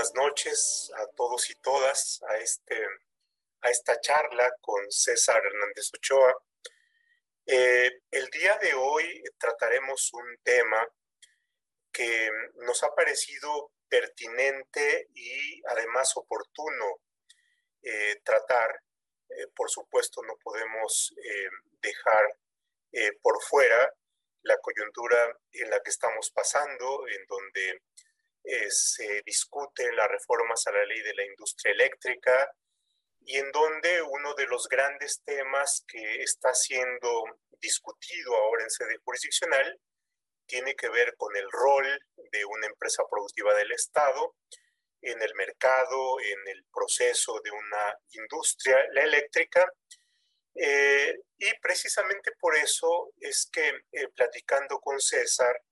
buenas noches a todos y todas a, este, a esta charla con César Hernández Ochoa. Eh, el día de hoy trataremos un tema que nos ha parecido pertinente y además oportuno eh, tratar. Eh, por supuesto, no podemos dejar por fuera la coyuntura en la que estamos pasando, en donde eh, se discuten las reformas a la ley de la industria eléctrica y en donde uno de los grandes temas que está siendo discutido ahora en sede jurisdiccional tiene que ver con el rol de una empresa productiva del Estado en el mercado, en el proceso de una industria, la eléctrica. Eh, y precisamente por eso es que eh, platicando con César,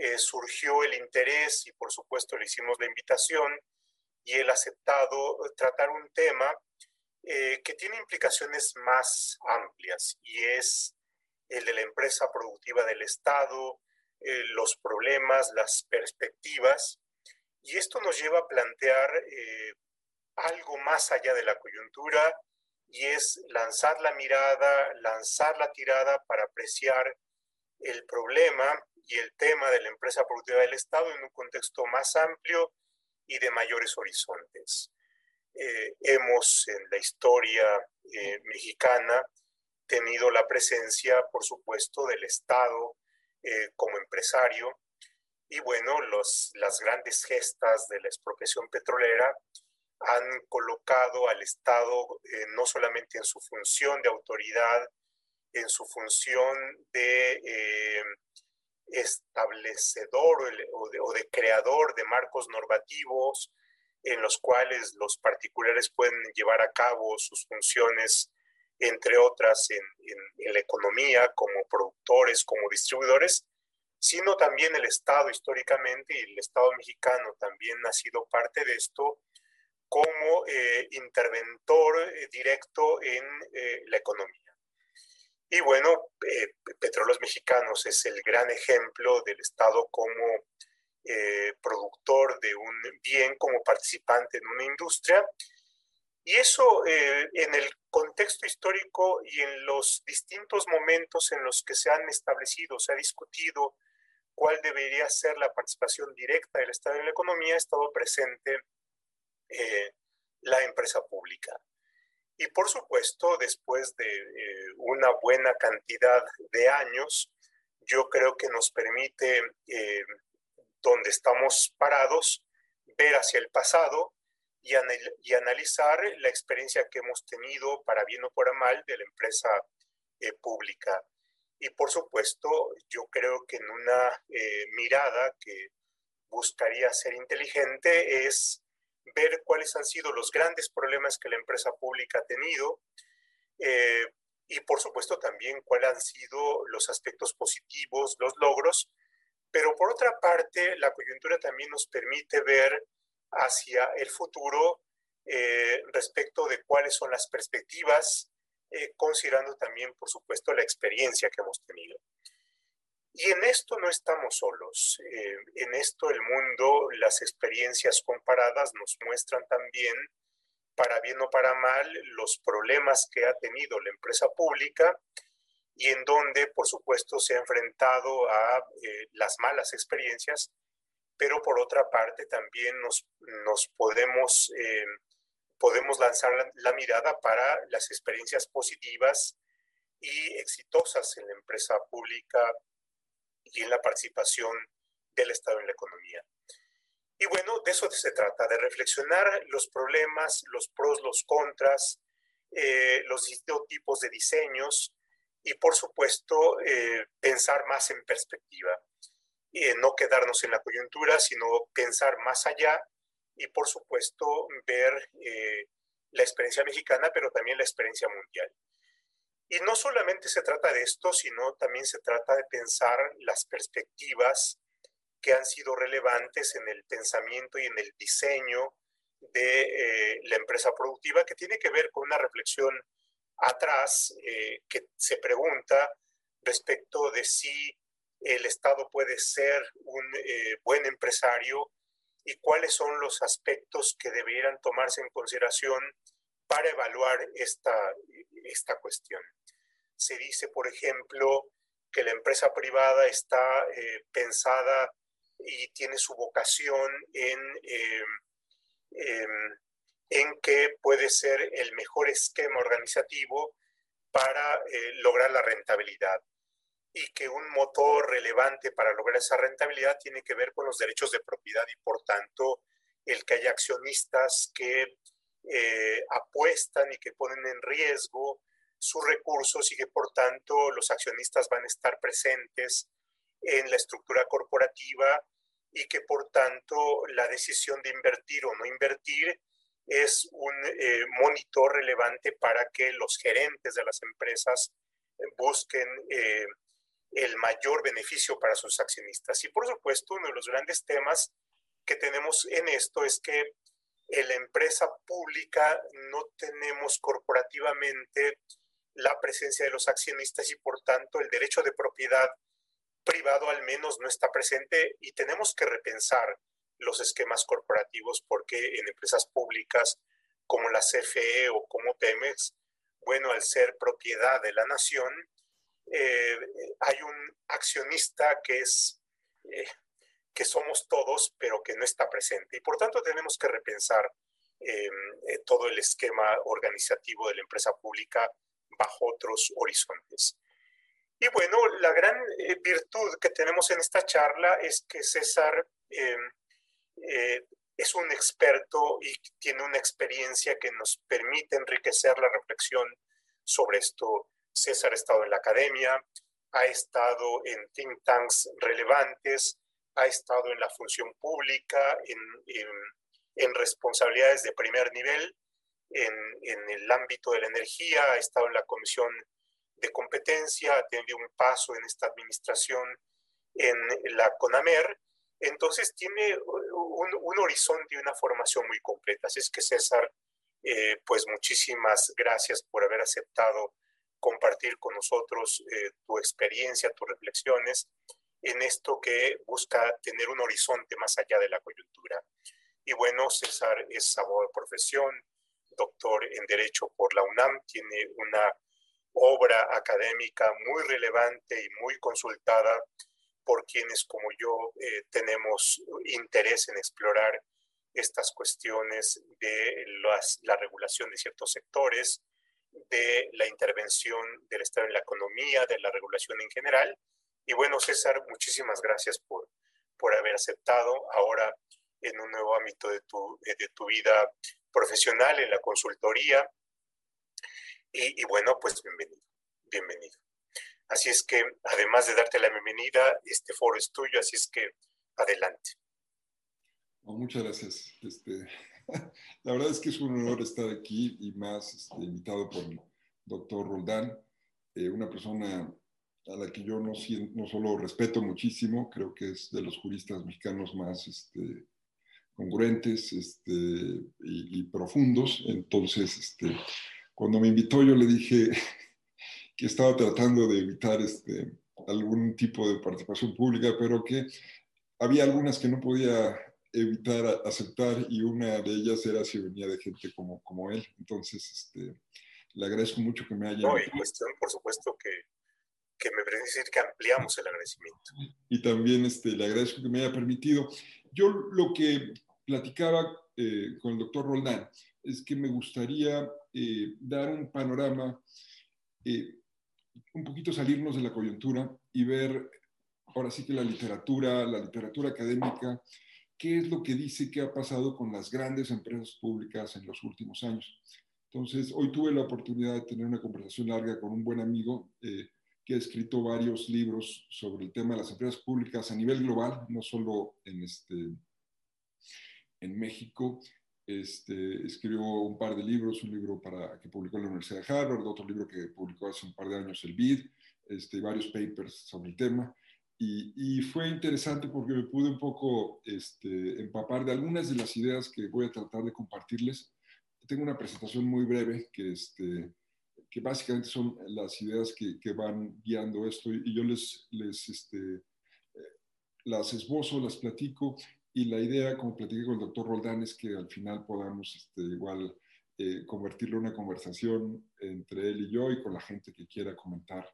eh, surgió el interés y por supuesto le hicimos la invitación y él ha aceptado tratar un tema eh, que tiene implicaciones más amplias y es el de la empresa productiva del Estado, eh, los problemas, las perspectivas. Y esto nos lleva a plantear algo más allá de la coyuntura y es lanzar la mirada, lanzar la tirada para apreciar el problema y el tema de la empresa productiva del Estado en un contexto más amplio y de mayores horizontes. Eh, hemos en la historia eh, mexicana tenido la presencia, por supuesto, del Estado eh, como empresario y bueno, los, las grandes gestas de la expropiación petrolera han colocado al Estado no solamente en su función de autoridad, en su función de establecedor o de, creador de marcos normativos en los cuales los particulares pueden llevar a cabo sus funciones, entre otras en, la economía, como productores, como distribuidores, sino también el Estado históricamente, y el Estado mexicano también ha sido parte de esto, como eh, interventor eh, directo en eh, la economía. Y bueno, eh, Petróleos Mexicanos es el gran ejemplo del Estado como eh, productor de un bien, como participante en una industria. Y eso eh, en el contexto histórico y en los distintos momentos en los que se han establecido, se ha discutido cuál debería ser la participación directa del Estado en la economía, ha estado presente la empresa pública. Y por supuesto, después de eh, una buena cantidad de años, yo creo que nos permite, eh, donde estamos parados, ver hacia el pasado y, y, analizar la experiencia que hemos tenido, para bien o para mal, de la empresa eh, pública. Y por supuesto, yo creo que en una mirada que buscaría ser inteligente es ver cuáles han sido los grandes problemas que la empresa pública ha tenido eh, y por supuesto también cuáles han sido los aspectos positivos, los logros, pero por otra parte la coyuntura también nos permite ver hacia el futuro eh, respecto de cuáles son las perspectivas, eh, considerando también por supuesto la experiencia que hemos tenido. Y en esto no estamos solos. Eh, en esto el mundo, las experiencias comparadas nos muestran también, para bien o para mal, los problemas que ha tenido la empresa pública y en donde, por supuesto, se ha enfrentado a eh, las malas experiencias, pero por otra parte también nos, nos podemos, eh, podemos lanzar la, la mirada para las experiencias positivas y exitosas en la empresa pública y en la participación del Estado en la economía. Y bueno, de eso se trata, de reflexionar los problemas, los pros, los contras, eh, los distintos tipos de diseños y por supuesto eh, pensar más en perspectiva. y no quedarnos en la coyuntura, sino pensar más allá y por supuesto ver eh, la experiencia mexicana, pero también la experiencia mundial. Y no solamente se trata de esto, sino también se trata de pensar las perspectivas que han sido relevantes en el pensamiento y en el diseño de eh, la empresa productiva, que tiene que ver con una reflexión atrás eh, que se pregunta respecto de si el Estado puede ser un eh, buen empresario y cuáles son los aspectos que deberían tomarse en consideración para evaluar esta, esta cuestión. Se dice, por ejemplo, que la empresa privada está eh, pensada y tiene su vocación en, em, em, en que puede ser el mejor esquema organizativo para eh, lograr la rentabilidad. Y que un motor relevante para lograr esa rentabilidad tiene que ver con los derechos de propiedad y por tanto el que haya accionistas que eh, apuestan y que ponen en riesgo sus recursos y que por tanto los accionistas van a estar presentes en la estructura corporativa y que por tanto la decisión de invertir o no invertir es un eh, monitor relevante para que los gerentes de las empresas busquen eh, el mayor beneficio para sus accionistas. Y por supuesto, uno de los grandes temas que tenemos en esto es que en la empresa pública no tenemos corporativamente la presencia de los accionistas y por tanto el derecho de propiedad privado al menos no está presente y tenemos que repensar los esquemas corporativos porque en empresas públicas como la CFE o como Pemex, bueno, al ser propiedad de la nación, eh, hay un accionista que es eh, que somos todos, pero que no está presente. Y por tanto tenemos que repensar em, eh, todo el esquema organizativo de la empresa pública bajo otros horizontes. Y bueno, la gran virtud que tenemos en esta charla es que César em, es un experto y tiene una experiencia que nos permite enriquecer la reflexión sobre esto César ha estado en la academia, ha estado en think tanks relevantes, ha estado en la función pública, en, responsabilidades de primer nivel, en, el ámbito de la energía, ha estado en la comisión de competencia, ha tenido un paso en esta administración en la CONAMER, entonces tiene un, horizonte y una formación muy completa. Así es que César, eh, pues muchísimas gracias por haber aceptado compartir con nosotros eh, tu experiencia, tus reflexiones en esto que busca tener un horizonte más allá de la coyuntura. Y bueno, César es abogado de profesión, doctor en Derecho por la UNAM, tiene una obra académica muy relevante y muy consultada por quienes como yo eh, tenemos interés en explorar estas cuestiones de la regulación de ciertos sectores, de la intervención del Estado en la economía, de la regulación en general. Y bueno, César, muchísimas gracias por, por haber aceptado ahora en un nuevo ámbito de tu, de tu vida profesional, en la consultoría. Y, y, bueno, pues bienvenido, bienvenido. Así es que, además de darte la bienvenida, este foro es tuyo, así es que adelante. muchas gracias. Este, La verdad es que es un honor estar aquí y más este, invitado por el doctor Roldán, eh, una persona a la que yo no, no, solo respeto muchísimo, creo que es de los juristas mexicanos más este, congruentes este, y, profundos. Entonces, este, cuando me invitó yo le dije que estaba tratando de evitar este, algún tipo de participación pública, pero que había algunas que no podía evitar aceptar y una de ellas era si venía de gente como, como él. Entonces, este, le agradezco mucho que me haya... No, y cuestión, por supuesto, que, que me parece decir que ampliamos el agradecimiento. Y también este, le agradezco que me haya permitido. Yo lo que platicaba eh, con el doctor Roldán es que me gustaría eh, dar un panorama, eh, un poquito salirnos de la coyuntura y ver ahora sí que la literatura, la literatura académica, qué es lo que dice que ha pasado con las grandes empresas públicas en los últimos años. Entonces, hoy tuve la oportunidad de tener una conversación larga con un buen amigo que ha escrito varios libros sobre el tema de las empresas públicas a nivel global, no solo en, este, México. Este, escribió un par de libros, un libro para, que publicó en la Universidad de Harvard, otro libro que publicó hace un par de años el BID, este, varios papers sobre el tema. Y, fue interesante porque me pude un poco este, empapar de algunas de las ideas que voy a tratar de compartirles. Tengo una presentación muy breve que, este, que básicamente son las ideas que, que van guiando esto y yo les, les este, eh, las esbozo, las platico y la idea, como platiqué con el doctor Roldán, es que al final podamos este, igual eh, convertirlo en una conversación entre él y yo y con la gente que quiera comentar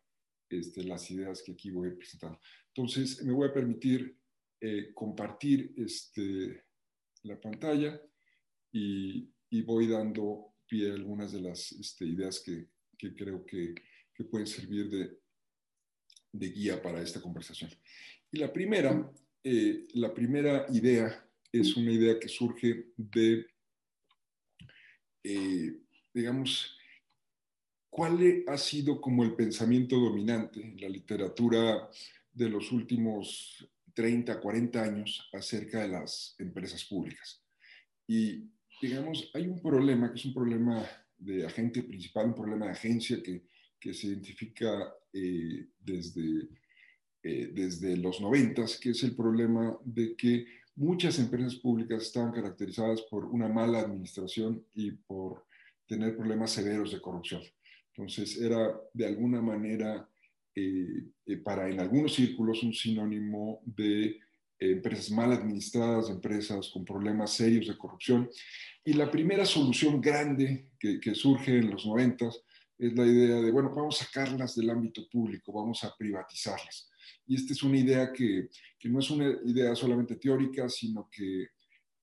este, las ideas que aquí voy a presentar. Entonces, me voy a permitir eh, compartir este, la pantalla y, voy dando pie a algunas de las este, ideas que, creo que, pueden servir de, guía para esta conversación. Y la primera, eh, la primera idea es una idea que surge de, eh, digamos, ¿cuál ha sido como el pensamiento dominante en la literatura de los últimos 30, 40 años acerca de las empresas públicas? Y digamos, hay un problema que es un problema de agente principal, un problema de agencia que, que se identifica eh, desde, eh, desde los noventas, que es el problema de que muchas empresas públicas estaban caracterizadas por una mala administración y por tener problemas severos de corrupción. Entonces era de alguna manera eh, para en algunos círculos un sinónimo de empresas mal administradas, empresas con problemas serios de corrupción. Y la primera solución grande que, que surge en los noventas es la idea de, bueno, vamos a sacarlas del ámbito público, vamos a privatizarlas. Y esta es una idea que, que no es una idea solamente teórica, sino que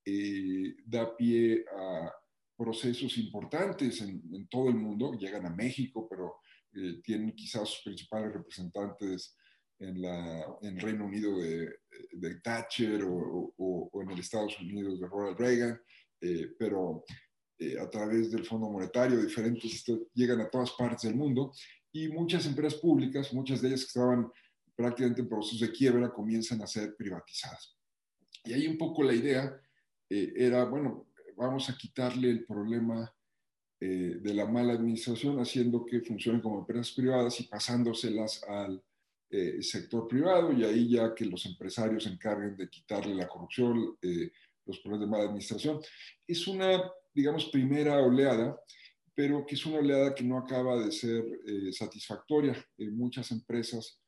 eh, da pie a procesos importantes en, todo el mundo, llegan a México, pero eh, tienen quizás sus principales representantes en, la, en Reino Unido de, de Thatcher o, en el Estados Unidos de Ronald Reagan, eh, pero eh, a través del Fondo Monetario, diferentes, llegan a todas partes del mundo. Y muchas empresas públicas, muchas de ellas que estaban prácticamente en proceso de quiebra, comienzan a ser privatizadas. Y ahí un poco la idea eh, era, bueno, vamos a quitarle el problema eh, de la mala administración, haciendo que funcionen como empresas privadas y pasándoselas al eh, sector privado y ahí ya que los empresarios se encarguen de quitarle la corrupción, eh, los problemas de mala administración. Es una, digamos, primera oleada, pero que es una oleada que no acaba de ser eh, satisfactoria. muchas empresas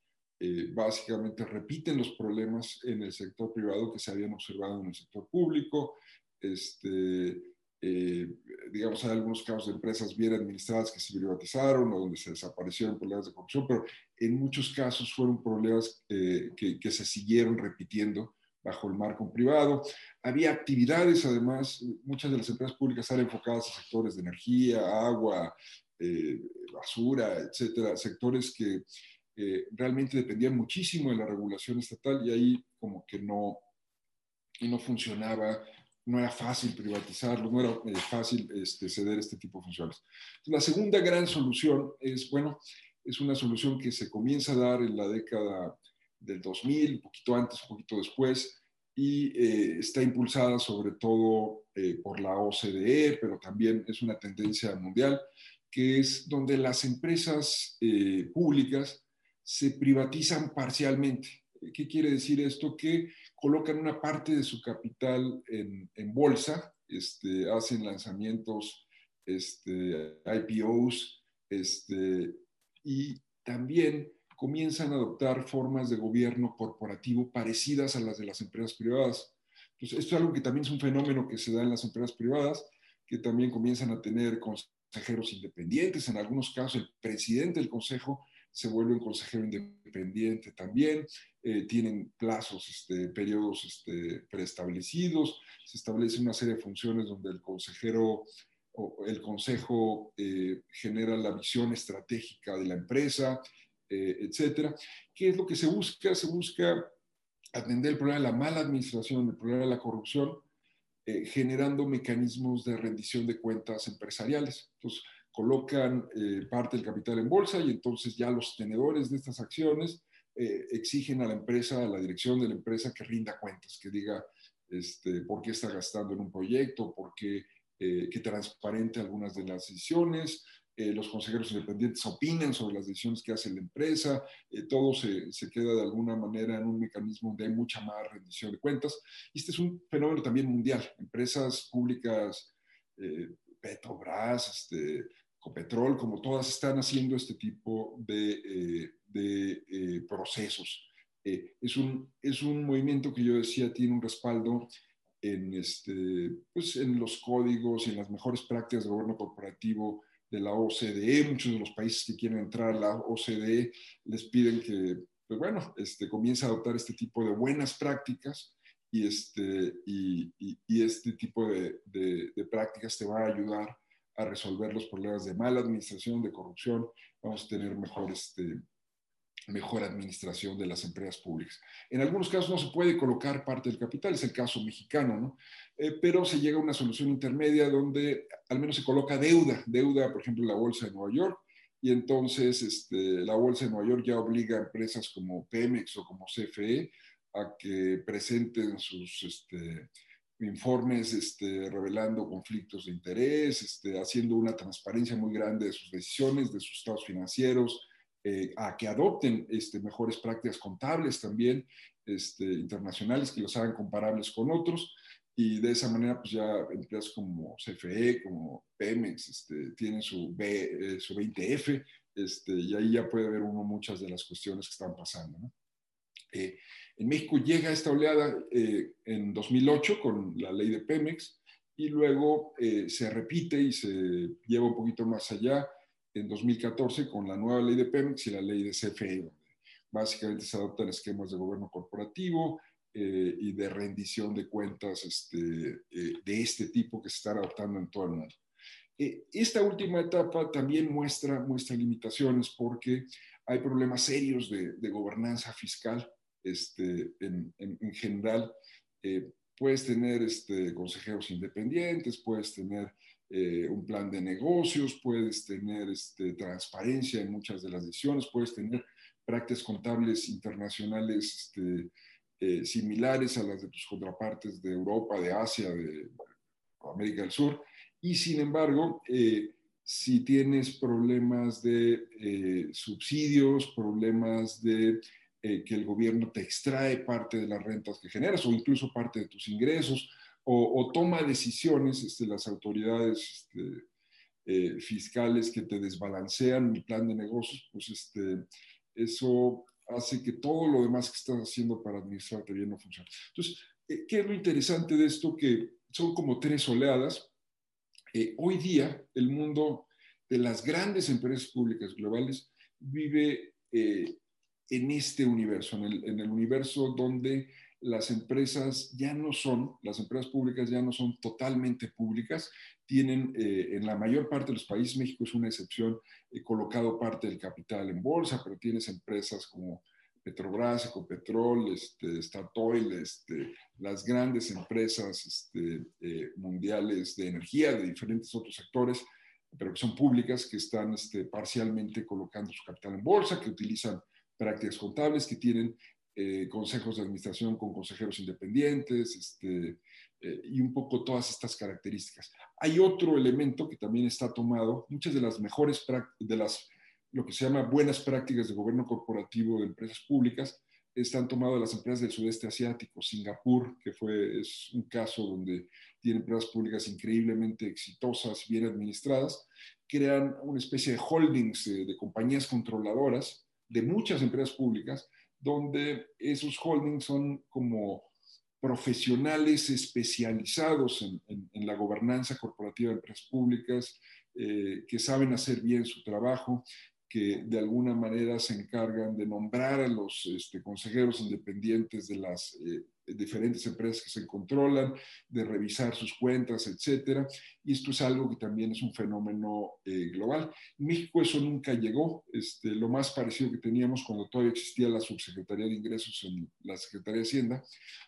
básicamente repiten los problemas en el sector privado que se habían observado en el sector público. Este, eh, digamos, hay algunos casos de empresas bien administradas que se privatizaron o donde se desaparecieron problemas de corrupción, pero en muchos casos fueron problemas eh, que, que, se siguieron repitiendo bajo el marco privado. Había actividades, además, muchas de las empresas públicas eran enfocadas a sectores de energía, agua, eh, basura, etcétera, sectores que eh, realmente dependían muchísimo de la regulación estatal y ahí como que no, no funcionaba no era fácil privatizarlo, no era eh, fácil este, ceder este tipo de funciones. La segunda gran solución es, bueno, es una solución que se comienza a dar en la década del 2000, un poquito antes, un poquito después, y eh, está impulsada sobre todo eh, por la OCDE, pero también es una tendencia mundial, que es donde las empresas públicas se privatizan parcialmente. ¿Qué quiere decir esto? Que colocan una parte de su capital en, bolsa, este, hacen lanzamientos, este, IPOs, este, y también comienzan a adoptar formas de gobierno corporativo parecidas a las de las empresas privadas. Entonces, esto es algo que también es un fenómeno que se da en las empresas privadas, que también comienzan a tener consejeros independientes, en algunos casos el presidente del consejo se vuelve un consejero independiente también, eh, tienen plazos, este, periodos este, preestablecidos, se establece una serie de funciones donde el consejero o el consejo eh, genera la visión estratégica de la empresa, eh, etcétera. ¿Qué es lo que se busca? Se busca atender el problema de la mala administración, el problema de la corrupción, generando mecanismos de rendición de cuentas empresariales. Entonces, colocan eh, parte del capital en bolsa y entonces ya los tenedores de estas acciones eh, exigen a la empresa, a la dirección de la empresa que rinda cuentas, que diga este, por qué está gastando en un proyecto, por qué, eh, que transparente algunas de las decisiones. los consejeros independientes opinan sobre las decisiones que hace la empresa, todo se, se, queda de alguna manera en un mecanismo hay mucha más rendición de cuentas. Y este es un fenómeno también mundial. Empresas públicas, Petrobras, este, Como todas están haciendo este tipo de, eh, eh, procesos es, un, es un movimiento que yo decía tiene un respaldo en, este, pues en los códigos y en las mejores prácticas de gobierno corporativo de la OCDE. Muchos de los países que quieren entrar a la OCDE les piden que, pues bueno, este, comience a adoptar este tipo de buenas prácticas y este, y, este tipo de, de, de, prácticas te va a ayudar a resolver los problemas de mala administración, de corrupción. Vamos a tener mejor este, mejor administración de las empresas públicas. En algunos casos no se puede colocar parte del capital, es el caso mexicano, ¿no? Eh, pero se llega a una solución intermedia donde al menos se coloca deuda, deuda, por ejemplo, en la Bolsa de Nueva York, y entonces este, la Bolsa de Nueva York ya obliga a empresas como Pemex o como CFE a que presenten sus este, informes este, revelando conflictos de interés, este, haciendo una transparencia muy grande de sus decisiones, de sus estados financieros, eh, a que adopten este, mejores prácticas contables también este, internacionales que los hagan comparables con otros y de esa manera pues ya empresas como CFE, como Pemex, este, tienen su, B, eh, su 20F este, y ahí ya puede ver uno muchas de las cuestiones que están pasando. ¿no? Eh, en México llega esta oleada en 2008 con la ley de Pemex y luego se repite y se lleva un poquito más allá en 2014 con la nueva ley de Pemex y la ley de CFE, donde básicamente se adoptan esquemas de gobierno corporativo eh, y de rendición de cuentas este, eh, de este tipo que se están adoptando en todo el mundo. Eh, esta última etapa también muestra, muestra limitaciones porque hay problemas serios de, de gobernanza fiscal este, en, en, en, general. puedes tener este, consejeros independientes, puedes tener eh, un plan de negocios, puedes tener este, transparencia en muchas de las decisiones, puedes tener prácticas contables internacionales este, eh, similares a las de tus contrapartes de Europa, de Asia, de América del Sur. Y sin embargo, eh, si tienes problemas de subsidios, problemas de que el gobierno te extrae parte de las rentas que generas o incluso parte de tus ingresos, o, toma decisiones este, las autoridades este, eh, fiscales que te desbalancean el plan de negocios, pues este, eso hace que todo lo demás que estás haciendo para administrarte bien no funcione. Entonces, eh, ¿qué es lo interesante de esto? Que son como tres oleadas. Eh, hoy día, el mundo de las grandes empresas públicas globales vive en este universo, en el, en el universo donde las empresas ya no son, las empresas públicas ya no son totalmente públicas, tienen eh, en la mayor parte de los países, México es una excepción, he colocado parte del capital en bolsa, pero tienes empresas como Petrobras, Ecopetrol, este, Statoil, este, las grandes empresas este, eh, mundiales de energía de diferentes otros sectores, pero que son públicas, que están este, parcialmente colocando su capital en bolsa, que utilizan prácticas contables, que tienen eh, consejos de administración con consejeros independientes este, eh, y un poco todas estas características. Hay otro elemento que también está tomado, muchas de las mejores, de las, lo que se llama buenas prácticas de gobierno corporativo de empresas públicas, están tomadas las empresas del sudeste asiático, Singapur, que fue, es un caso donde tiene empresas públicas increíblemente exitosas, bien administradas, crean una especie de holdings de compañías controladoras de muchas empresas públicas donde esos holdings son como profesionales especializados en, la gobernanza corporativa de empresas públicas, eh, que saben hacer bien su trabajo, que de alguna manera se encargan de nombrar a los este, consejeros independientes de las eh, diferentes empresas que se controlan, de revisar sus cuentas, etcétera. Y esto es algo que también es un fenómeno eh, global. En México eso nunca llegó. Este, lo más parecido que teníamos cuando todavía existía la Subsecretaría de Ingresos en la Secretaría de Hacienda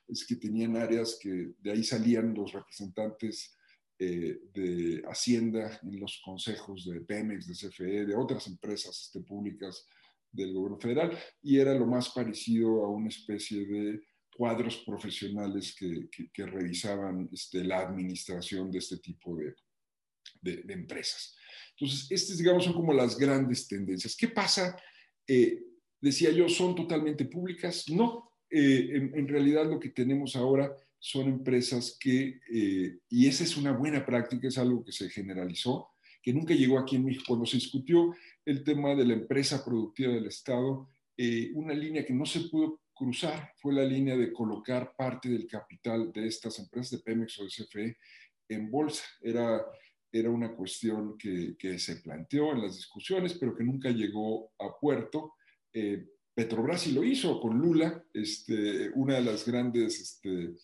es que tenían áreas que de ahí salían los representantes eh, de Hacienda en los consejos de Pemex, de CFE, de otras empresas este, públicas del gobierno federal, y era lo más parecido a una especie de cuadros profesionales que, que, revisaban este, la administración de este tipo de, de, empresas. Entonces, estas, digamos, son como las grandes tendencias. ¿Qué pasa? Eh, decía yo, ¿son totalmente públicas? No, eh, en, en, realidad lo que tenemos ahora son empresas que, eh, y esa es una buena práctica, es algo que se generalizó, que nunca llegó aquí en México. Cuando se discutió el tema de la empresa productiva del Estado, una línea que no se pudo cruzar fue la línea de colocar parte del capital de estas empresas de Pemex o de CFE en bolsa. Era, era una cuestión que, que se planteó en las discusiones, pero que nunca llegó a puerto. Eh, Petrobras lo hizo con Lula, este, una de las grandes este,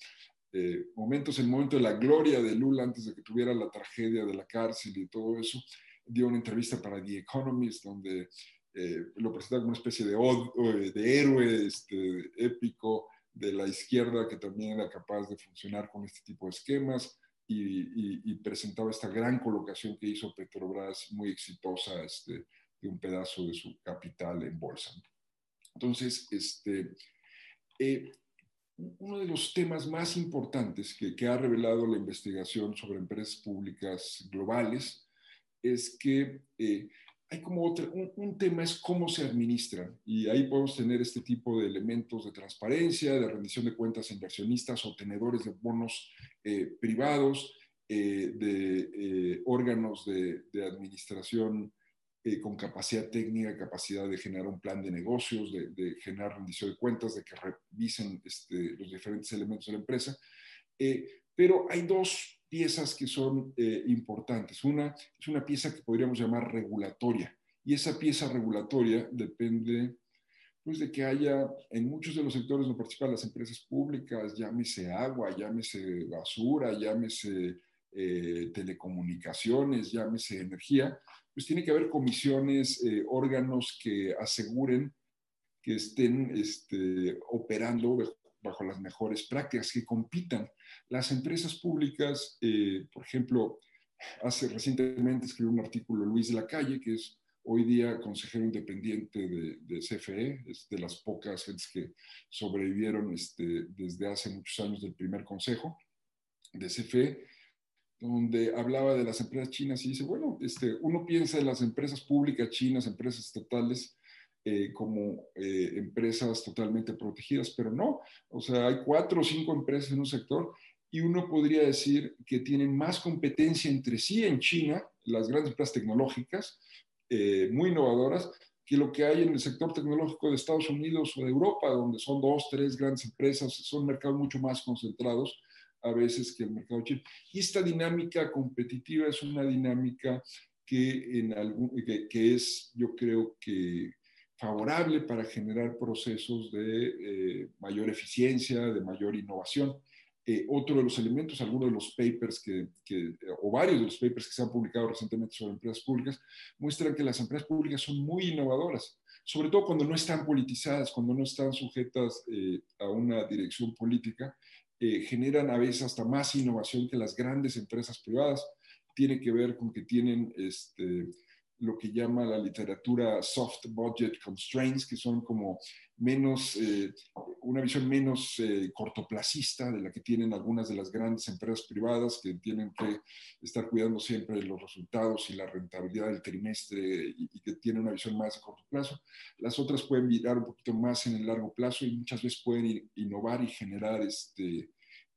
eh, momentos, el momento de la gloria de Lula antes de que tuviera la tragedia de la cárcel y todo eso, dio una entrevista para The Economist donde eh, lo presentaba como una especie de, eh, de héroe este, épico de la izquierda que también era capaz de funcionar con este tipo de esquemas y, presentaba esta gran colocación que hizo Petrobras muy exitosa este, de un pedazo de su capital en bolsa. Entonces, este, eh, uno de los temas más importantes que, ha revelado la investigación sobre empresas públicas globales es que hay como otro, un, tema es cómo se administran y ahí podemos tener este tipo de elementos de transparencia, de rendición de cuentas a inversionistas o tenedores de bonos eh, privados, de órganos de, de administración eh, con capacidad técnica, capacidad de generar un plan de negocios, de, generar rendición de cuentas, de que revisen este, los diferentes elementos de la empresa. Eh, pero hay dos piezas que son eh, importantes. Una es una pieza que podríamos llamar regulatoria, y esa pieza regulatoria depende pues, de que haya en muchos de los sectores donde participan las empresas públicas, llámese agua, llámese basura, llámese telecomunicaciones, llámese energía, pues tiene que haber comisiones, eh, órganos que aseguren que estén este, operando bajo las mejores prácticas, que compitan. Las empresas públicas, eh, por ejemplo, hace recientemente escribió un artículo Luis de la Calle, que es hoy día consejero independiente de, de CFE, es de las pocas gentes que sobrevivieron este, desde hace muchos años del primer consejo de CFE, donde hablaba de las empresas chinas y dice, bueno, este, uno piensa en las empresas públicas chinas, empresas estatales, eh, como eh, empresas totalmente protegidas, pero no, o sea, hay cuatro o cinco empresas en un sector y uno podría decir que tienen más competencia entre sí en China, las grandes empresas tecnológicas, eh, muy innovadoras, que lo que hay en el sector tecnológico de Estados Unidos o de Europa, donde son dos, tres grandes empresas, son mercados mucho más concentrados a veces que el mercado chino. Y esta dinámica competitiva es una dinámica que, en algún, que, es, yo creo que favorable para generar procesos de eh, mayor eficiencia, de mayor innovación. Eh, otro de los elementos, algunos de los papers que, o varios de los papers que se han publicado recientemente sobre empresas públicas, muestran que las empresas públicas son muy innovadoras, sobre todo cuando no están politizadas, cuando no están sujetas eh, a una dirección política generan a veces hasta más innovación que las grandes empresas privadas. Tiene que ver con que tienen este, lo que llama la literatura soft budget constraints, que son como menos, eh, una visión menos eh, cortoplacista de la que tienen algunas de las grandes empresas privadas que tienen que estar cuidando siempre de los resultados y la rentabilidad del trimestre y, y, que tienen una visión más a corto plazo. Las otras pueden mirar un poquito más en el largo plazo y muchas veces pueden innovar y generar este,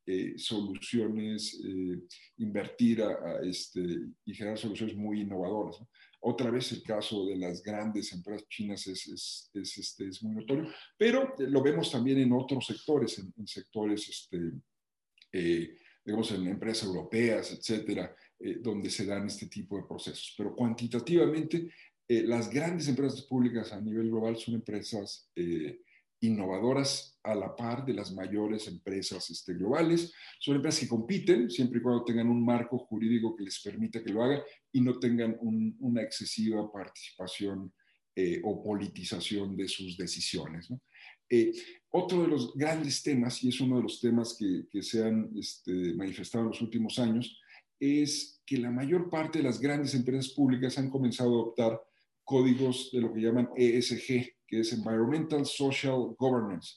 eh, soluciones, eh, invertir a, este, y generar soluciones muy innovadoras. Otra vez el caso de las grandes empresas chinas es, es, es, este, es muy notorio, pero lo vemos también en otros sectores, en, sectores, este, eh, digamos, en empresas europeas, etcétera, donde se dan este tipo de procesos. Pero cuantitativamente, las grandes empresas públicas a nivel global son empresas innovadoras a la par de las mayores empresas este, globales. Son empresas que compiten siempre y cuando tengan un marco jurídico que les permita que lo hagan y no tengan una excesiva participación eh, o politización de sus decisiones. Eh, otro de los grandes temas, y es uno de los temas que, que se han este, manifestado en los últimos años, es que la mayor parte de las grandes empresas públicas han comenzado a adoptar códigos de lo que llaman ESG, es Environmental Social Governance,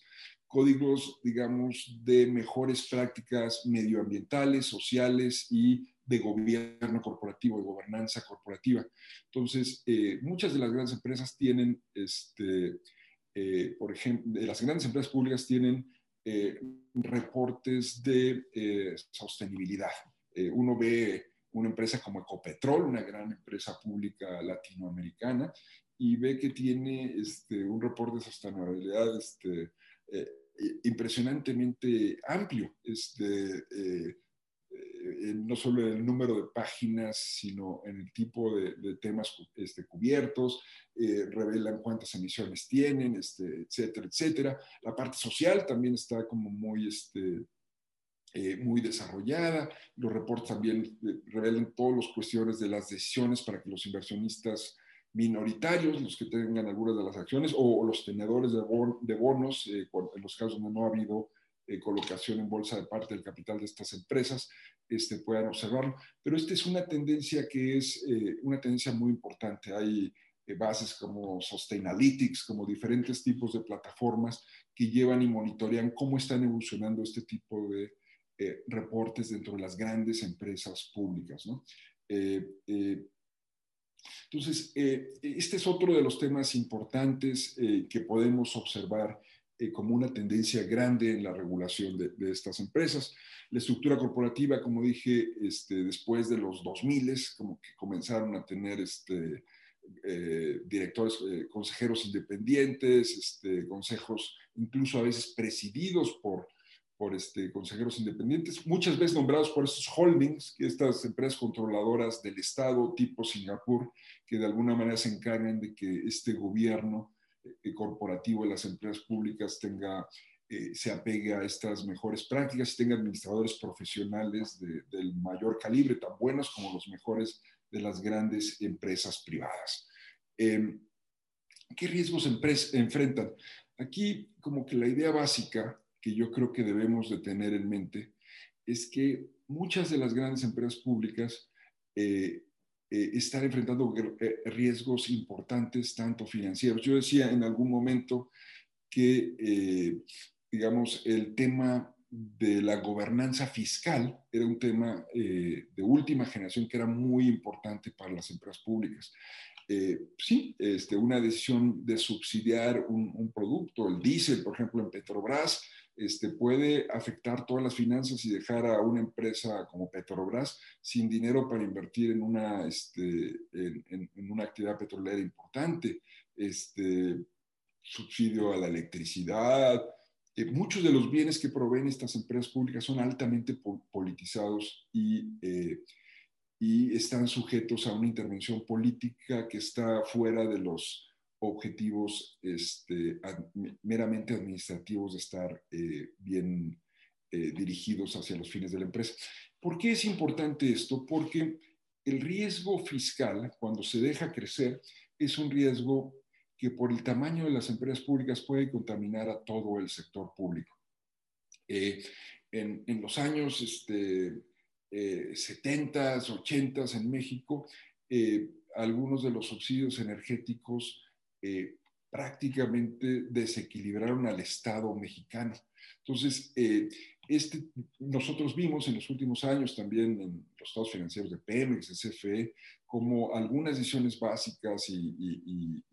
códigos, digamos, de mejores prácticas medioambientales, sociales y de gobierno corporativo, de gobernanza corporativa. Entonces, eh, muchas de las grandes empresas tienen, este, eh, por ejemplo, las grandes empresas públicas tienen eh, reportes de sostenibilidad. uno ve una empresa como Ecopetrol, una gran empresa pública latinoamericana, y ve que tiene este, un reporte de sostenibilidad este, impresionantemente amplio. Este, no solo en el número de páginas, sino en el tipo de, temas este, cubiertos, revelan cuántas emisiones tienen, este, etcétera, etcétera. La parte social también está como muy, este, eh, muy desarrollada. Los reportes también eh, revelan todas las cuestiones de las decisiones para que los inversionistas minoritarios, los que tengan algunas de las acciones, o, los tenedores de, bonos, eh, en los casos donde no ha habido colocación en bolsa de parte del capital de estas empresas, este, puedan observarlo. Pero esta es una tendencia que es una tendencia muy importante. Hay bases como Sustainalytics, como diferentes tipos de plataformas que llevan y monitorean cómo están evolucionando este tipo de eh, reportes dentro de las grandes empresas públicas. ¿no? Eh, eh, entonces, este es otro de los temas importantes que podemos observar como una tendencia grande en la regulación de, de, estas empresas. La estructura corporativa, como dije, este, después de los 2000, como que comenzaron a tener este, directores, consejeros independientes, este, consejos incluso a veces presididos por por este, consejeros independientes, muchas veces nombrados por estos holdings, estas empresas controladoras del Estado tipo Singapur, que de alguna manera se encargan de que este gobierno eh, corporativo de las empresas públicas tenga, eh, se apegue a estas mejores prácticas y tenga administradores profesionales del mayor calibre, tan buenos como los mejores de las grandes empresas privadas. Em, ¿Qué riesgos enfrentan? Aquí como que la idea básica que yo creo que debemos de tener en mente es que muchas de las grandes empresas públicas eh, eh, están enfrentando eh, riesgos importantes, tanto financieros. Yo decía en algún momento que, digamos, el tema de la gobernanza fiscal era un tema de última generación que era muy importante para las empresas públicas. sí, este, una decisión de subsidiar un, un, producto, el diésel, por ejemplo, en Petrobras, este, puede afectar todas las finanzas y dejar a una empresa como Petrobras sin dinero para invertir en una, este, en, una actividad petrolera importante, este, subsidio a la electricidad. Eh, muchos de los bienes que proveen estas empresas públicas son altamente politizados y, eh, y están sujetos a una intervención política que está fuera de los objetivos este, meramente administrativos de estar eh, bien eh, dirigidos hacia los fines de la empresa. ¿Por qué es importante esto? Porque el riesgo fiscal, cuando se deja crecer, es un riesgo que por el tamaño de las empresas públicas puede contaminar a todo el sector público. Eh, en, en, los años este, 70, 80 en México, algunos de los subsidios energéticos eh, prácticamente desequilibraron al Estado mexicano. Entonces, eh, este, nosotros vimos en los últimos años también en los estados financieros de Pemex, de CFE, como algunas decisiones básicas y,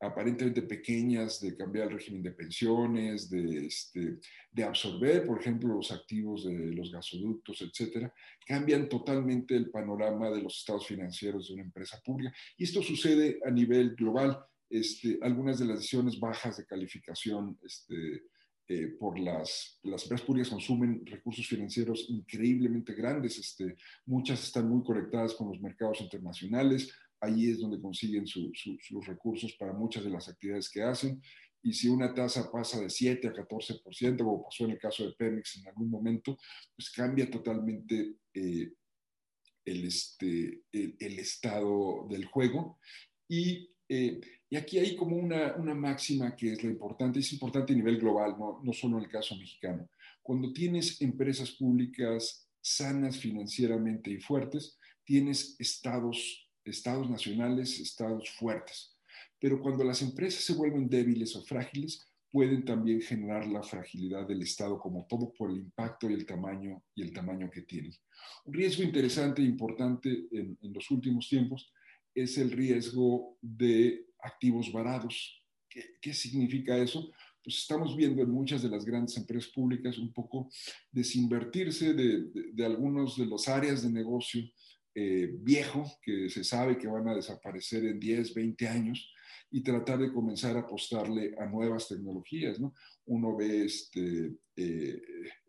aparentemente pequeñas de cambiar el régimen de pensiones, de, este, de absorber, por ejemplo, los activos de los gasoductos, etcétera, cambian totalmente el panorama de los estados financieros de una empresa pública. Y esto sucede a nivel global. Este, algunas de las decisiones bajas de calificación este, eh, por las, las empresas públicas consumen recursos financieros increíblemente grandes. Este, muchas están muy conectadas con los mercados internacionales, ahí es donde consiguen sus recursos para muchas de las actividades que hacen. Y si una tasa pasa de 7 a 14%, como pasó en el caso de Pemex en algún momento, pues cambia totalmente eh, el, este, el, estado del juego. Y, eh, y, aquí hay como una, una máxima que es la importante, es importante a nivel global, no, no solo en el caso mexicano. Cuando tienes empresas públicas sanas financieramente y fuertes, tienes estados estados nacionales, estados fuertes. Pero cuando las empresas se vuelven débiles o frágiles, pueden también generar la fragilidad del Estado como todo por el impacto y el tamaño y el tamaño que tienen. Un riesgo interesante e importante en, los últimos tiempos es el riesgo de activos varados. ¿Qué, significa eso? Pues estamos viendo en muchas de las grandes empresas públicas un poco desinvertirse de, de, de algunos de las áreas de negocio eh, viejo, que se sabe que van a desaparecer en 10, 20 años, y tratar de comenzar a apostarle a nuevas tecnologías, ¿no? Uno ve este, eh,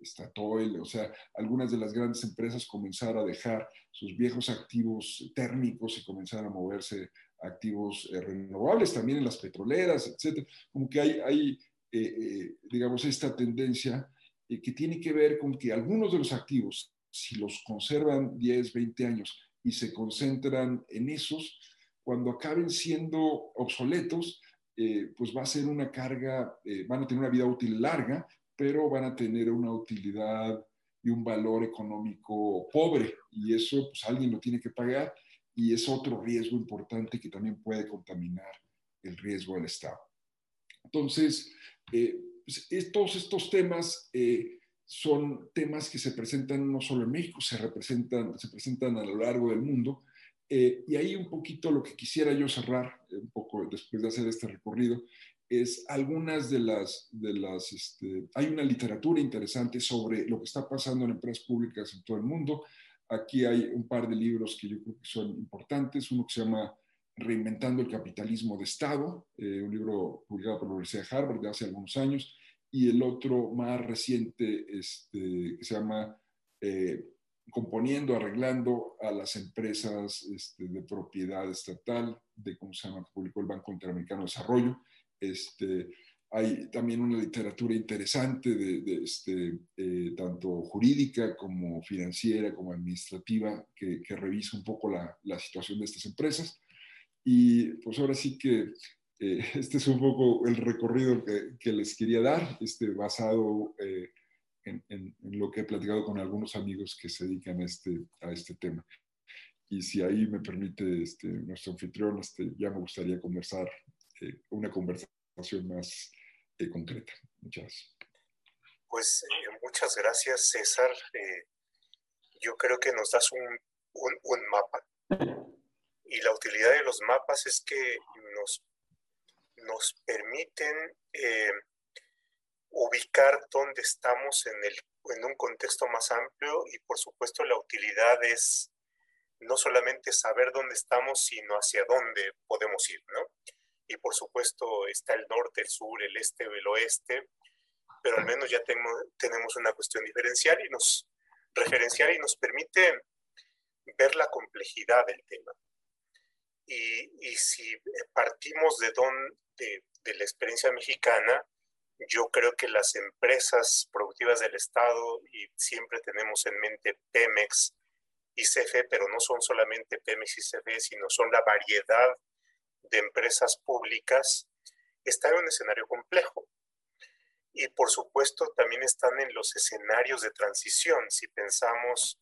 Statoil, o sea, algunas de las grandes empresas comenzar a dejar sus viejos activos térmicos y comenzar a moverse activos eh, renovables, también en las petroleras, etcétera. Como que hay, hay eh, digamos, esta tendencia que tiene que ver con que algunos de los activos, si los conservan 10, 20 años y se concentran en esos, cuando acaben siendo obsoletos, eh, pues va a ser una carga, eh, van a tener una vida útil larga, pero van a tener una utilidad y un valor económico pobre. Y eso, pues alguien lo tiene que pagar y es otro riesgo importante que también puede contaminar el riesgo del Estado. Entonces, eh, pues, todos estos temas son temas que se presentan no solo en México, se, representan, se presentan a lo largo del mundo. Eh, y ahí un poquito lo que quisiera yo cerrar, un poco después de hacer este recorrido, es algunas de las, de las este, hay una literatura interesante sobre lo que está pasando en empresas públicas en todo el mundo. Aquí hay un par de libros que yo creo que son importantes. Uno que se llama Reinventando el Capitalismo de Estado, eh, un libro publicado por la Universidad de Harvard de hace algunos años y el otro más reciente este, que se llama eh, Componiendo, arreglando a las empresas este, de propiedad estatal, de cómo se llama, publicó el Banco Interamericano de Desarrollo. Este, hay también una literatura interesante, de, este, eh, tanto jurídica como financiera, como administrativa, que, que revisa un poco la, la situación de estas empresas. Y pues ahora sí que eh, este es un poco el recorrido que, les quería dar, este, basado eh, en, lo que he platicado con algunos amigos que se dedican a este, a este tema. Y si ahí me permite este, nuestro anfitrión, este, ya me gustaría conversar eh, una conversación más concreta. Muchas gracias. Pues muchas gracias, César. yo creo que nos das un, un, un mapa. Y la utilidad de los mapas es que nos nos permiten eh, ubicar dónde estamos en, el, en un contexto más amplio y por supuesto la utilidad es no solamente saber dónde estamos, sino hacia dónde podemos ir, ¿no? Y por supuesto está el norte, el sur, el este o el oeste, pero al menos ya tenemos, una cuestión diferencial y nos referencial y nos permite ver la complejidad del tema. Y, y si partimos de, don, de, la experiencia mexicana, yo creo que las empresas productivas del Estado, y siempre tenemos en mente Pemex y CFE, pero no son solamente Pemex y CFE, sino son la variedad de empresas públicas, están en un escenario complejo. Y por supuesto también están en los escenarios de transición. Si pensamos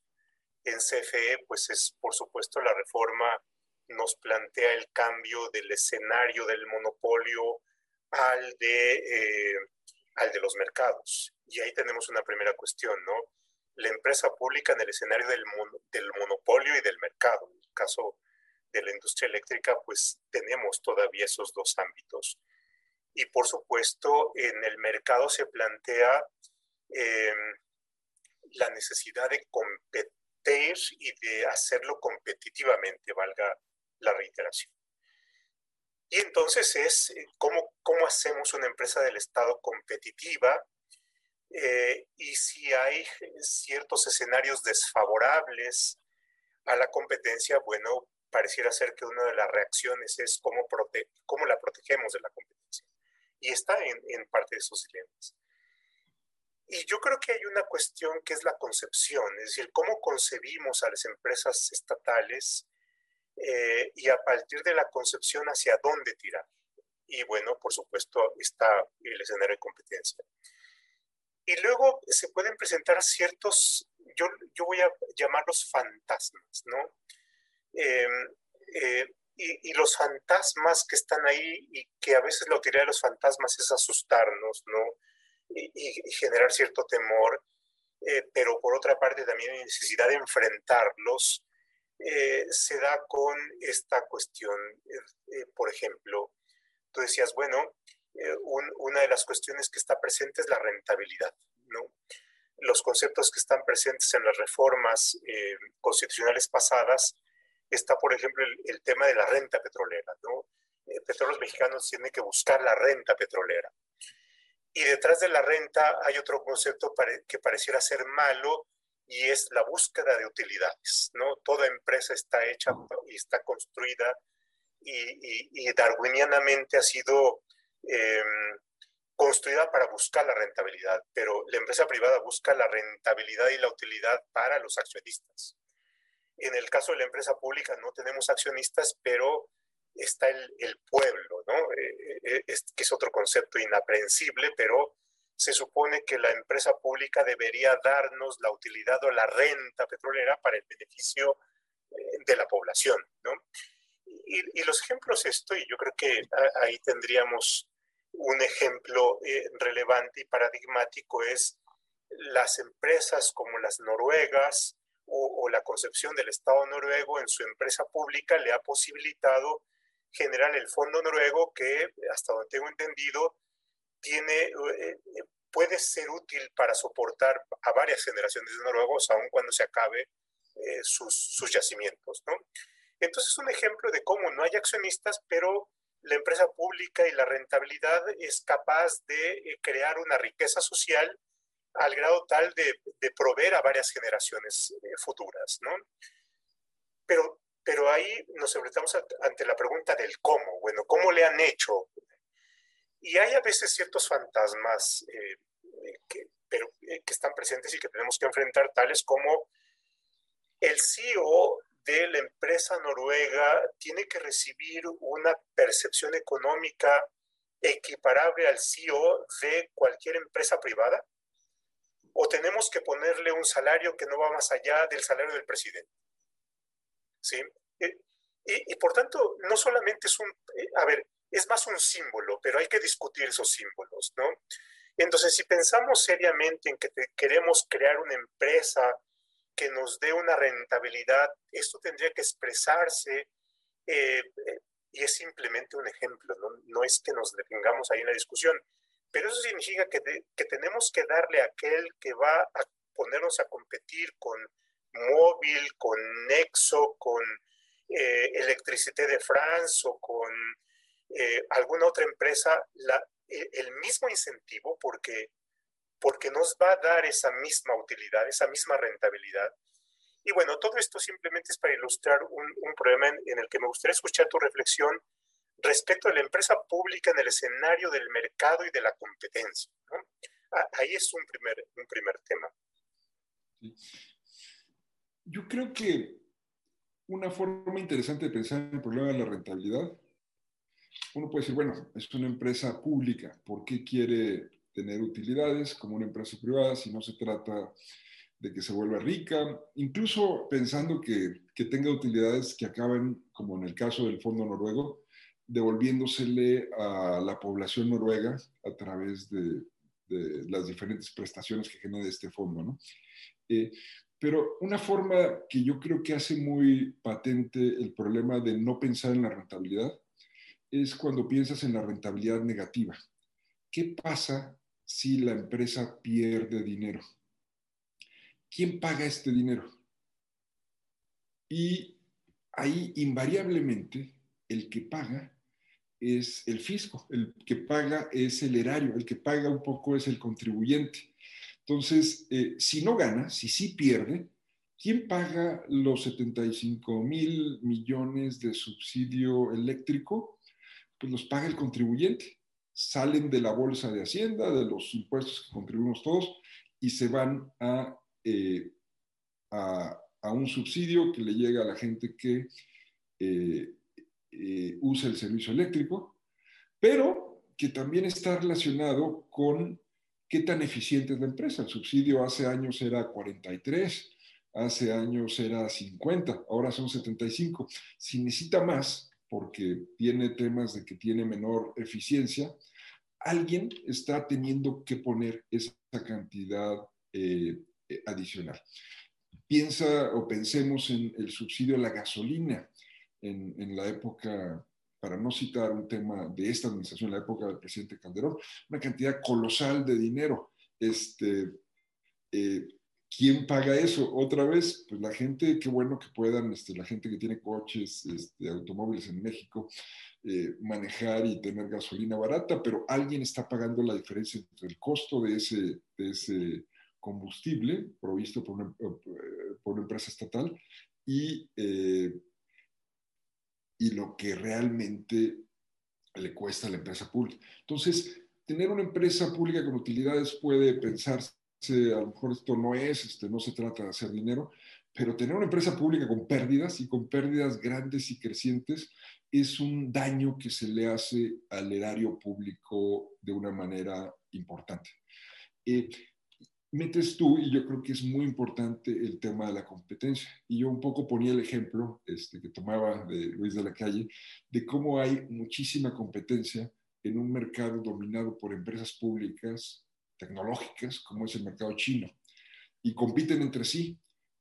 en CFE, pues es por supuesto la reforma nos plantea el cambio del escenario del monopolio al de, eh, al de los mercados. Y ahí tenemos una primera cuestión, ¿no? La empresa pública en el escenario del, del monopolio y del mercado. En el caso de la industria eléctrica, pues tenemos todavía esos dos ámbitos. Y por supuesto, en el mercado se plantea em, la necesidad de competir y de hacerlo competitivamente, valga la reiteración. Y entonces es eh, cómo, cómo hacemos una empresa del Estado competitiva eh, y si hay ciertos escenarios desfavorables a la competencia, bueno, pareciera ser que una de las reacciones es cómo, prote cómo la protegemos de la competencia. Y está en, en parte de esos dilemas. Y yo creo que hay una cuestión que es la concepción, es decir, cómo concebimos a las empresas estatales eh, y a partir de la concepción hacia dónde tirar. Y bueno, por supuesto, está el escenario de competencia. Y luego se pueden presentar ciertos, yo, yo voy a llamarlos fantasmas, ¿no? Em, eh, y, los fantasmas que están ahí y que a veces la utilidad de los fantasmas es asustarnos, ¿no? Y, y generar cierto temor, eh, pero por otra parte también hay necesidad de enfrentarlos eh, se da con esta cuestión. Eh, por ejemplo, tú decías, bueno, eh, una de las cuestiones que está presente es la rentabilidad, ¿no? Los conceptos que están presentes en las reformas constitucionales pasadas está, por ejemplo, el, tema de la renta petrolera, ¿no? petróleos mexicanos tiene que buscar la renta petrolera. Y detrás de la renta hay otro concepto que pareciera ser malo y es la búsqueda de utilidades, ¿no? Toda empresa está hecha y está construida y, darwinianamente ha sido em, construida para buscar la rentabilidad, pero la empresa privada busca la rentabilidad y la utilidad para los accionistas. En el caso de la empresa pública no tenemos accionistas, pero está el, pueblo, ¿no? Eh, eh, eh, que es otro concepto inaprehensible, pero se supone que la empresa pública debería darnos la utilidad o la renta petrolera para el beneficio de la población, ¿no? Y, los ejemplos estoy, yo creo que ahí tendríamos un ejemplo relevante y paradigmático es las empresas como las noruegas o, o, la concepción del Estado noruego en su empresa pública le ha posibilitado general el fondo noruego que, hasta donde tengo entendido, tiene, eh, eh, puede ser útil para soportar a varias generaciones de noruegos, aun cuando se acabe eh, sus, sus, yacimientos. ¿no? Entonces, un ejemplo de cómo no hay accionistas, pero la empresa pública y la rentabilidad es capaz de crear una riqueza social al grado tal de, de proveer a varias generaciones futuras. ¿no? Pero pero ahí nos enfrentamos ante la pregunta del cómo. Bueno, ¿cómo le han hecho? Y hay a veces ciertos fantasmas eh, eh, eh, que están presentes y que tenemos que enfrentar, tales como el CEO de la empresa noruega tiene que recibir una percepción económica equiparable al CEO de cualquier empresa privada? ¿O tenemos que ponerle un salario que no va más allá del salario del presidente? ¿sí? Eh, y, por tanto, no solamente es un, a ver, es más un símbolo, pero hay que discutir esos símbolos, ¿no? Entonces, si pensamos seriamente en que queremos crear una empresa que nos dé una rentabilidad, esto tendría que expresarse, eh, y es simplemente un ejemplo, ¿no? no es que nos detengamos ahí en la discusión, pero eso significa que, que tenemos que darle a aquel que va a ponernos a competir con móvil, con Nexo, con eh, Electricité de France o con eh, alguna otra empresa e, el mismo incentivo porque, porque nos va a dar esa misma utilidad, esa misma rentabilidad. Y bueno, todo esto simplemente es para ilustrar un, problema en, el que me gustaría escuchar tu reflexión respecto a la empresa pública en el escenario del mercado y de la competencia. Ahí es un primer, un primer tema. Yo creo que una forma interesante de pensar en el problema de la rentabilidad, uno puede decir, bueno, es una empresa pública, ¿por qué quiere tener utilidades como una empresa privada si no se trata de que se vuelva rica? Incluso pensando que, que tenga utilidades que acaben, como en el caso del Fondo Noruego, devolviéndosele a la población noruega a través de, las diferentes prestaciones que genera este fondo, ¿no? Eh, pero una forma que yo creo que hace muy patente el problema de no pensar en la rentabilidad es cuando piensas en la rentabilidad negativa. ¿Qué pasa si la empresa pierde dinero? ¿Quién paga este dinero? Y ahí invariablemente el que paga es el fisco, el que paga es el erario, el que paga un poco es el contribuyente. Entonces, eh, si no gana, si sí pierde, ¿quién paga los 75 mil millones de subsidio eléctrico? Pues los paga el contribuyente. Salen de la bolsa de Hacienda, de los impuestos que contribuimos todos, y se van a, eh, a, un subsidio que le llega a la gente que eh, usa el servicio eléctrico, pero que también está relacionado con ¿Qué tan eficiente es la empresa? El subsidio hace años era 43, hace años era 50, ahora son 75. Si necesita más, porque tiene temas de que tiene menor eficiencia, alguien está teniendo que poner esa cantidad eh, adicional. Piensa o pensemos en el subsidio a la gasolina en, en la época para no citar un tema de esta administración, la época del presidente Calderón, una cantidad colosal de dinero. Este, eh, ¿Quién paga eso? Otra vez, pues la gente, qué bueno que puedan, este, la gente que tiene coches, este, automóviles en México, eh, manejar y tener gasolina barata, pero alguien está pagando la diferencia entre el costo de ese, combustible provisto por una, por una empresa estatal eh, y lo que realmente le cuesta a la empresa pública. Entonces, tener una empresa pública con utilidades puede pensarse, a lo mejor esto no es, este, no se trata de hacer dinero, pero tener una empresa pública con pérdidas y con pérdidas grandes y crecientes es un daño que se le hace al erario público de una manera importante. Eh, metes tú, y yo creo que es muy importante el tema de la competencia. Y yo un poco ponía el ejemplo este, que tomaba de Luis de la Calle, de cómo hay muchísima competencia en un mercado dominado por empresas públicas tecnológicas, como es el mercado chino, y compiten entre sí.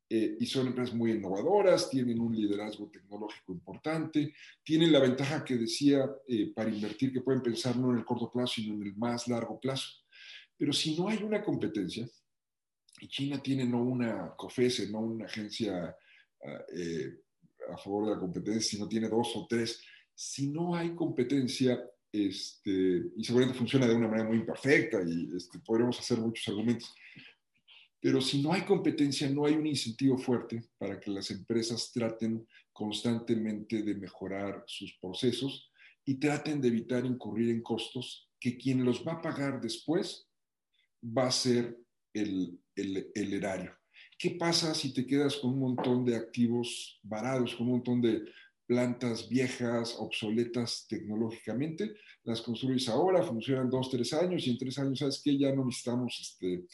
Eh, y son empresas muy innovadoras, tienen un liderazgo tecnológico importante, tienen la ventaja que decía eh, para invertir que pueden pensar no en el corto plazo, sino en el más largo plazo. Pero si no hay una competencia, y China tiene no una COFESE, no una agencia ah, eh, a favor de la competencia, sino tiene dos o tres, si no hay competencia, este, y seguramente funciona de una manera muy imperfecta y este, podremos hacer muchos argumentos, pero si no hay competencia, no hay un incentivo fuerte para que las empresas traten constantemente de mejorar sus procesos y traten de evitar incurrir en costos que quien los va a pagar después va a ser el, el, erario. ¿Qué pasa si te quedas con un montón de activos varados, con un montón de plantas viejas, obsoletas tecnológicamente? Las construyes ahora, funcionan dos, tres años y en tres años, ¿sabes qué? Ya no necesitamos este,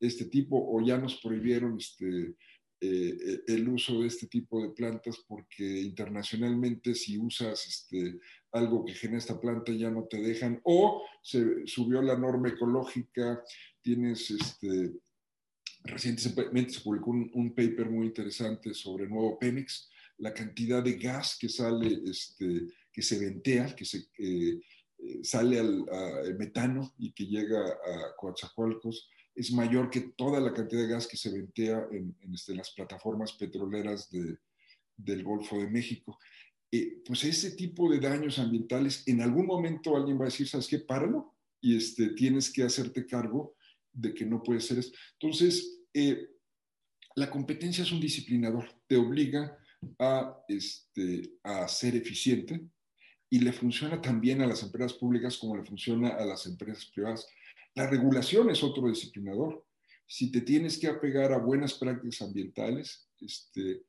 este tipo o ya nos prohibieron este, eh, el uso de este tipo de plantas porque internacionalmente si usas este, algo que genera esta planta ya no te dejan o se subió la norma ecológica, tienes este, recientemente se publicó un, paper muy interesante sobre el nuevo Pemex, la cantidad de gas que sale, este, que se ventea, que se, eh, eh, sale al metano y que llega a Coatzacoalcos, es mayor que toda la cantidad de gas que se ventea en, este, las plataformas petroleras del Golfo de México. Eh, pues ese tipo de daños ambientales, en algún momento alguien va a decir, ¿sabes qué? Páralo y este, tienes que hacerte cargo de que no puede ser eso. Entonces, eh, la competencia es un disciplinador, te obliga a, este, a ser eficiente y le funciona también a las empresas públicas como le funciona a las empresas privadas. La regulación es otro disciplinador. Si te tienes que apegar a buenas prácticas ambientales, este,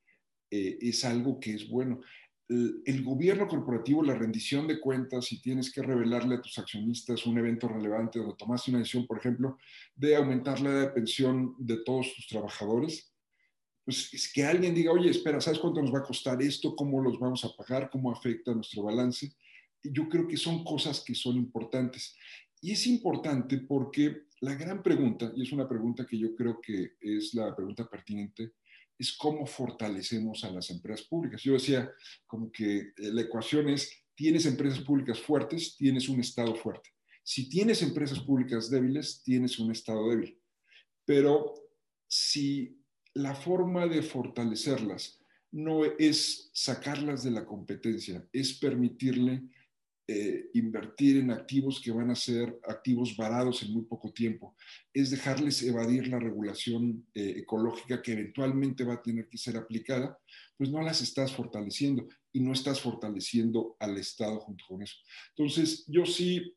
eh, es algo que es bueno el gobierno corporativo, la rendición de cuentas, si tienes que revelarle a tus accionistas un evento relevante donde tomaste una decisión, por ejemplo, de aumentar la edad de pensión de todos tus trabajadores, pues es que alguien diga, oye, espera, ¿sabes cuánto nos va a costar esto? ¿Cómo los vamos a pagar? ¿Cómo afecta nuestro balance? yo creo que son cosas que son importantes. Y es importante porque la gran pregunta, y es una pregunta que yo creo que es la pregunta pertinente, es cómo fortalecemos a las empresas públicas. Yo decía como que eh, la ecuación es, tienes empresas públicas fuertes, tienes un Estado fuerte. Si tienes empresas públicas débiles, tienes un Estado débil. Pero si la forma de fortalecerlas no es sacarlas de la competencia, es permitirle eh, invertir en activos que van a ser activos varados en muy poco tiempo, es dejarles evadir la regulación eh, ecológica que eventualmente va a tener que ser aplicada, pues no las estás fortaleciendo y no estás fortaleciendo al Estado junto con eso. Entonces, yo sí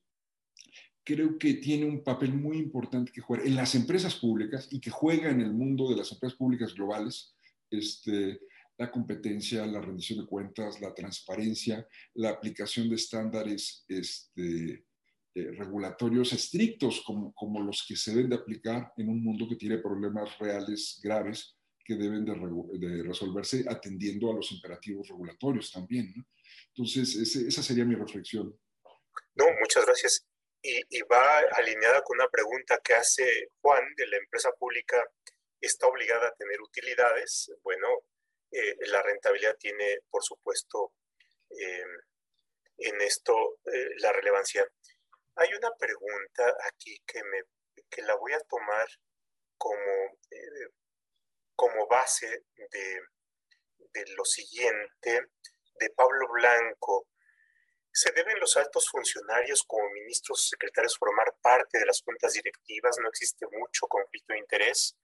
creo que tiene un papel muy importante que jugar en las empresas públicas y que juega en el mundo de las empresas públicas globales. Este, la competencia, la rendición de cuentas, la transparencia, la aplicación de estándares este, eh, regulatorios estrictos como, como, los que se deben de aplicar en un mundo que tiene problemas reales graves que deben de, resolverse atendiendo a los imperativos regulatorios también. Entonces, esa sería mi reflexión. No, muchas gracias. Y, va alineada con una pregunta que hace Juan de la empresa pública, ¿está obligada a tener utilidades? Bueno, eh, la rentabilidad tiene, por supuesto, eh, en esto eh, la relevancia. Hay una pregunta aquí que, me, que la voy a tomar como como base de, de lo siguiente de Pablo Blanco. ¿Se deben los altos funcionarios como ministros o secretarios formar parte de las juntas directivas? No existe mucho conflicto de interés.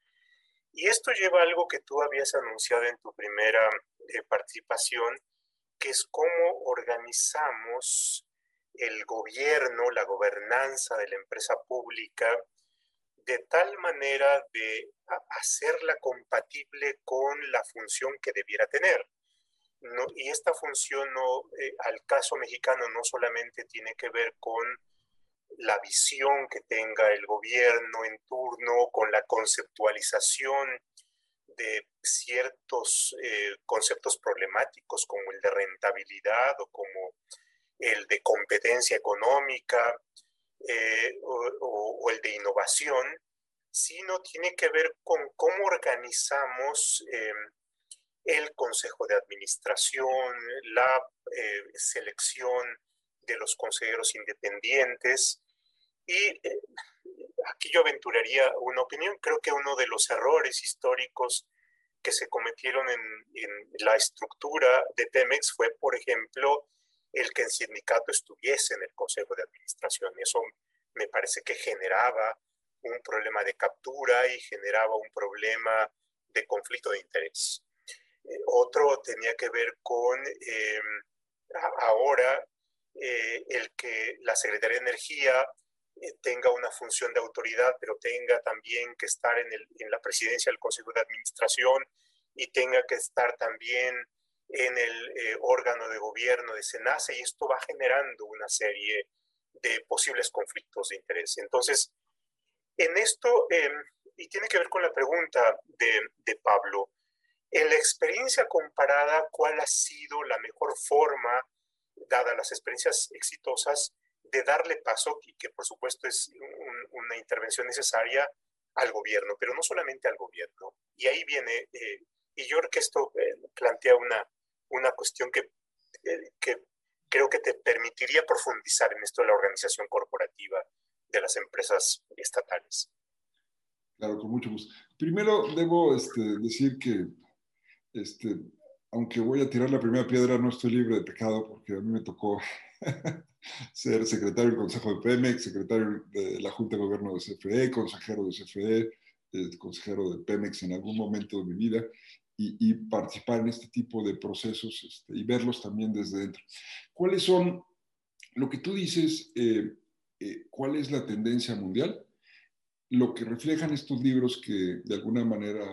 Y esto lleva a algo que tú habías anunciado en tu primera eh, participación, que es cómo organizamos el gobierno, la gobernanza de la empresa pública, de tal manera de hacerla compatible con la función que debiera tener. Y esta función no, eh, al caso mexicano no solamente tiene que ver con la visión que tenga el gobierno en turno, con la conceptualización de ciertos eh, conceptos problemáticos como el de rentabilidad o como el de competencia económica eh, o, el de innovación, sino tiene que ver con cómo organizamos eh, el consejo de administración, la selección de los consejeros independientes. Y aquí yo aventuraría una opinión, creo que uno de los errores históricos que se cometieron en, la estructura de Pemex fue, por ejemplo, el que el sindicato estuviese en el Consejo de Administración. Eso me parece que generaba un problema de captura y generaba un problema de conflicto de interés. Otro tenía que ver con eh, ahora eh, el que la Secretaría de Energía eh, tenga una función de autoridad, pero tenga también que estar en, el, en, la presidencia del Consejo de Administración y tenga que estar también en el eh, órgano de gobierno de SENACE, y esto va generando una serie de posibles conflictos de interés. Entonces, en esto, em, y tiene que ver con la pregunta de, de Pablo, en la experiencia comparada, ¿cuál ha sido la mejor forma, dadas las experiencias exitosas, de darle paso, y que por supuesto es una intervención necesaria al gobierno, pero no solamente al gobierno. Y ahí viene, eh, y yo creo que esto eh, plantea una, una cuestión que, eh, que creo que te permitiría profundizar en esto de la organización corporativa de las empresas estatales. Claro, con mucho gusto. Primero debo este, decir que, este, aunque voy a tirar la primera piedra, no estoy libre de pecado porque a mí me tocó ser secretario del Consejo de Pemex, secretario de la Junta de Gobierno de CFE, consejero de CFE, eh, consejero de Pemex en algún momento de mi vida y, participar en este tipo de procesos este, y verlos también desde dentro. ¿Cuáles son, lo que tú dices, eh, eh, cuál es la tendencia mundial? Lo que reflejan estos libros que de alguna manera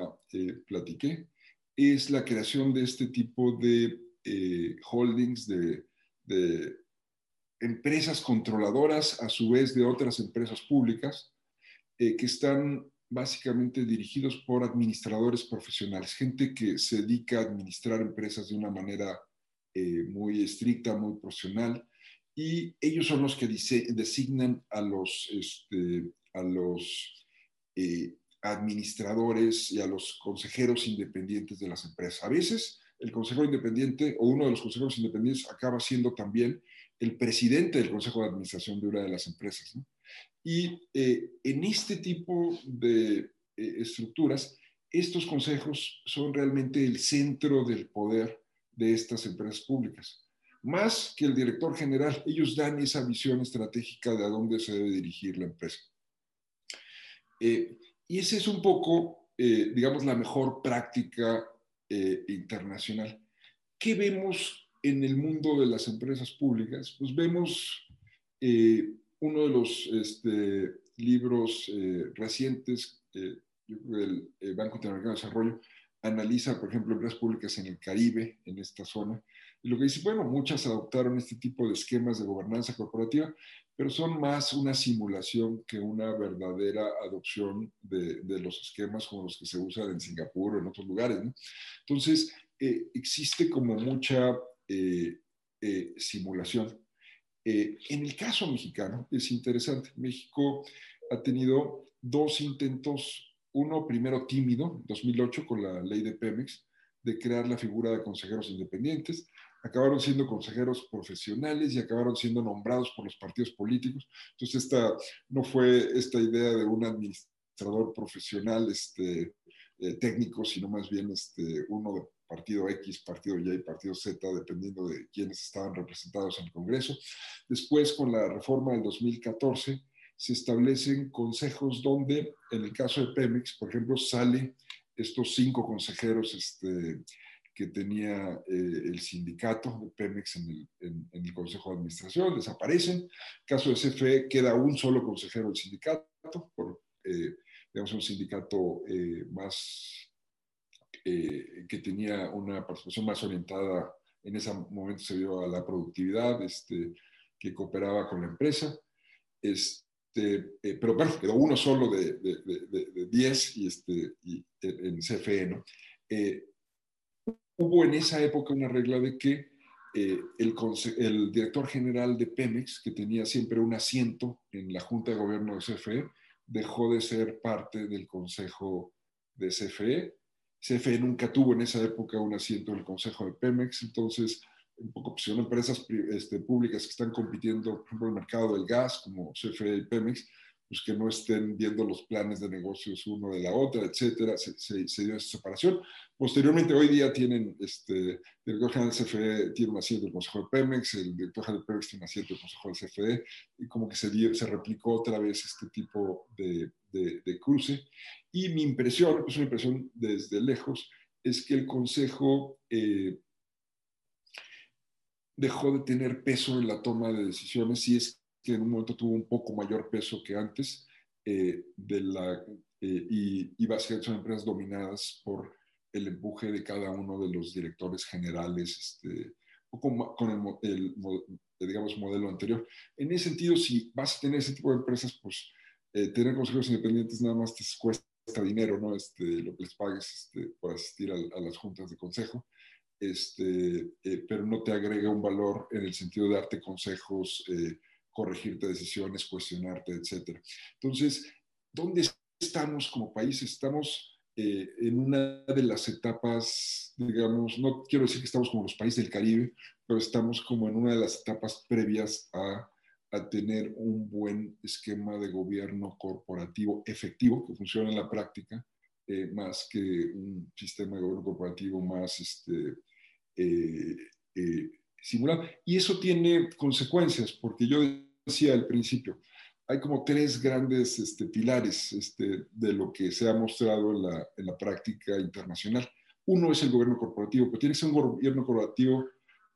platiqué es la creación de este tipo de holdings, de, de empresas controladoras, a su vez de otras empresas públicas, eh, que están básicamente dirigidos por administradores profesionales, gente que se dedica a administrar empresas de una manera eh, muy estricta, muy profesional, y ellos son los que designan a los, este, a los eh, administradores y a los consejeros independientes de las empresas. A veces el consejero independiente o uno de los consejeros independientes acaba siendo también el presidente del consejo de administración de una de las empresas. Y eh, en este tipo de eh, estructuras, estos consejos son realmente el centro del poder de estas empresas públicas. Más que el director general, ellos dan esa visión estratégica de a dónde se debe dirigir la empresa. Eh, y esa es un poco, digamos, la mejor práctica internacional. ¿Qué vemos en el mundo de las empresas públicas, pues vemos eh, uno de los este, libros eh, recientes, eh, el, Banco Interamericano de Desarrollo, analiza, por ejemplo, empresas públicas en el Caribe, en esta zona, y lo que dice, bueno, muchas adoptaron este tipo de esquemas de gobernanza corporativa, pero son más una simulación que una verdadera adopción de, de los esquemas como los que se usan en Singapur o en otros lugares. ¿no? Entonces, existe como mucha eh, eh, simulación. Eh, en el caso mexicano es interesante. México ha tenido dos intentos, uno primero tímido, 2008 con la ley de Pemex, de crear la figura de consejeros independientes. Acabaron siendo consejeros profesionales y acabaron siendo nombrados por los partidos políticos. Entonces, esta no fue esta idea de un administrador profesional este, eh, técnicos, sino más bien este, uno de partido X, partido Y, partido Z, dependiendo de quiénes estaban representados en el Congreso. Después, con la reforma del 2014, se establecen consejos donde, en el caso de Pemex, por ejemplo, sale estos cinco consejeros este, que tenía eh, el sindicato de Pemex en el, Consejo de Administración, desaparecen. En caso de CFE queda un solo consejero del sindicato, por, eh, digamos, un sindicato eh, más que tenía una participación más orientada, en ese momento se dio a la productividad, este, que cooperaba con la empresa. Este, pero bueno, quedó uno solo de 10 y, este, y en CFE, ¿no? Hubo en esa época una regla de que eh, el, director general de Pemex, que tenía siempre un asiento en la Junta de Gobierno de CFE, dejó de ser parte del Consejo de CFE. CFE nunca tuvo en esa época un asiento en el Consejo de Pemex, entonces, un poco, pues, empresas este, públicas que están compitiendo, por ejemplo, el mercado del gas, como CFE y Pemex, pues que no estén viendo los planes de negocios uno de la otra, etcétera, se, se, dio esa separación. Posteriormente, hoy día tienen, este, el director general del CFE tiene un asiento del Consejo de Pemex, el director general de Pemex tiene un asiento del Consejo del CFE, y como que se, se replicó otra vez este tipo de, de, cruce. Y mi impresión, es una impresión desde lejos, es que el Consejo eh, dejó de tener peso en la toma de decisiones y es que en un momento tuvo un poco mayor peso que antes, eh, de la, eh, y, y, básicamente son empresas dominadas por el empuje de cada uno de los directores generales, este, poco con el, digamos, modelo anterior. En ese sentido, si vas a tener ese tipo de empresas, pues eh, tener consejos independientes nada más te cuesta dinero, ¿no? Este, lo que les pagues este, por asistir a, las juntas de consejo, este, pero no te agrega un valor en el sentido de darte consejos corregirte decisiones, cuestionarte, etc. Entonces, ¿dónde estamos como país? Estamos eh, en una de las etapas, digamos, no quiero decir que estamos como los países del Caribe, pero estamos como en una de las etapas previas a, tener un buen esquema de gobierno corporativo efectivo que funcione en la práctica, eh, más que un sistema de gobierno corporativo más este, eh, simulado. Y eso tiene consecuencias, porque yo decía al principio, hay como tres grandes este, pilares este, de lo que se ha mostrado en la, práctica internacional. Uno es el gobierno corporativo, pero tiene que ser un gobierno corporativo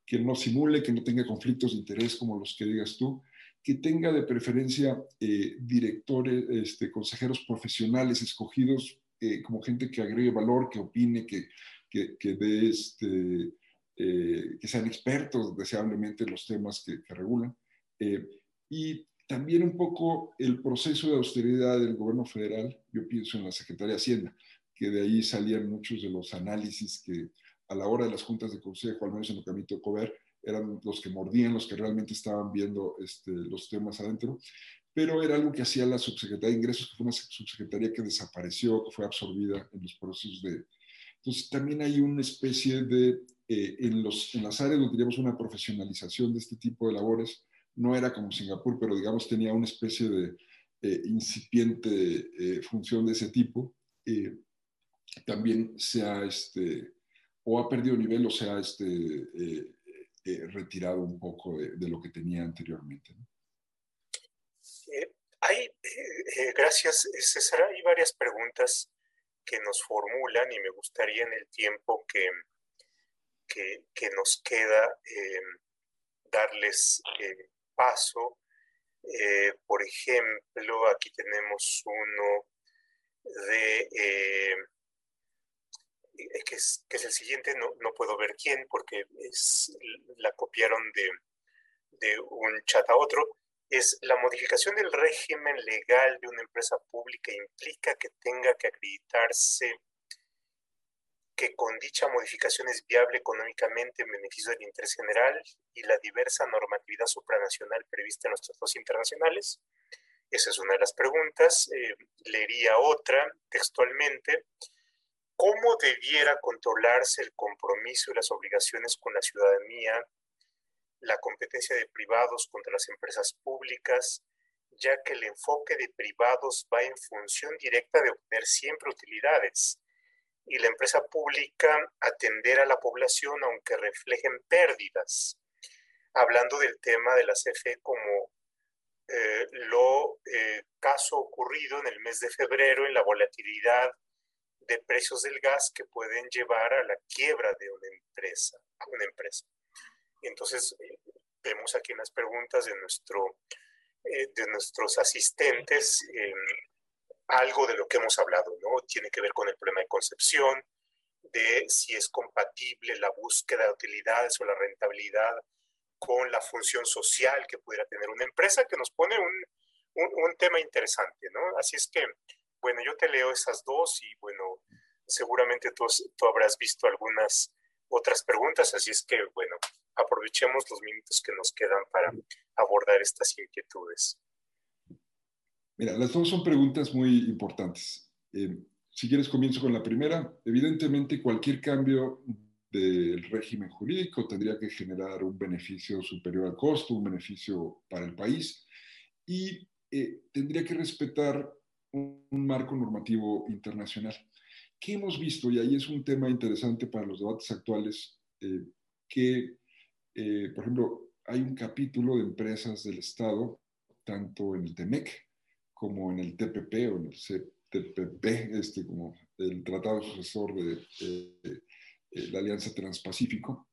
que no simule, que no tenga conflictos de interés como los que digas tú, que tenga de preferencia eh, directores, este, consejeros profesionales escogidos eh, como gente que agregue valor, que opine, que, que, que dé este, eh, que sean expertos deseablemente en los temas que, que regulan. Y también un poco el proceso de austeridad del gobierno federal, yo pienso en la Secretaría de Hacienda, que de ahí salían muchos de los análisis que a la hora de las juntas de consejo, al menos en lo que a mí tocó ver, eran los que mordían, los que realmente estaban viendo este, los temas adentro, pero era algo que hacía la subsecretaría de Ingresos, que fue una subsecretaría que desapareció, que fue absorbida en los procesos de... Entonces también hay una especie de, eh, en, los, en las áreas donde teníamos una profesionalización de este tipo de labores, no era como Singapur, pero digamos tenía una especie de eh, incipiente eh, función de ese tipo, eh, también se ha, este, o ha perdido nivel o se ha este, retirado un poco de, lo que tenía anteriormente. hay, gracias, César. Hay varias preguntas que nos formulan y me gustaría en el tiempo que, que, nos queda darles paso. Eh, por ejemplo, aquí tenemos uno de, eh, que, es, que, es, el siguiente, no, no, puedo ver quién porque es, la copiaron de, de un chat a otro. Es la modificación del régimen legal de una empresa pública implica que tenga que acreditarse que con dicha modificación es viable económicamente en beneficio del interés general y la diversa normatividad supranacional prevista en los tratados internacionales? Esa es una de las preguntas. Eh, leería otra textualmente. ¿Cómo debiera controlarse el compromiso y las obligaciones con la ciudadanía, la competencia de privados contra las empresas públicas, ya que el enfoque de privados va en función directa de obtener siempre utilidades? y la empresa pública atender a la población aunque reflejen pérdidas. Hablando del tema de la CFE como eh, lo eh, caso ocurrido en el mes de febrero en la volatilidad de precios del gas que pueden llevar a la quiebra de una empresa. Una empresa. Entonces, eh, vemos aquí en las preguntas de, nuestro, de nuestros asistentes algo de lo que hemos hablado, ¿no? Tiene que ver con el problema de concepción, de si es compatible la búsqueda de utilidades o la rentabilidad con la función social que pudiera tener una empresa, que nos pone un, un, tema interesante, ¿no? Así es que, bueno, yo te leo esas dos y, bueno, seguramente tú, tú habrás visto algunas otras preguntas, así es que, bueno, aprovechemos los minutos que nos quedan para abordar estas inquietudes. Mira, las dos son preguntas muy importantes. Eh, si quieres, comienzo con la primera. Evidentemente, cualquier cambio del régimen jurídico tendría que generar un beneficio superior al costo, un beneficio para el país y eh, tendría que respetar un, marco normativo internacional. ¿Qué hemos visto? Y ahí es un tema interesante para los debates actuales, eh, que, por ejemplo, hay un capítulo de empresas del Estado, tanto en el TEMEC como en el TPP o en el CTPP, este, como el tratado sucesor de eh, la Alianza Transpacífico,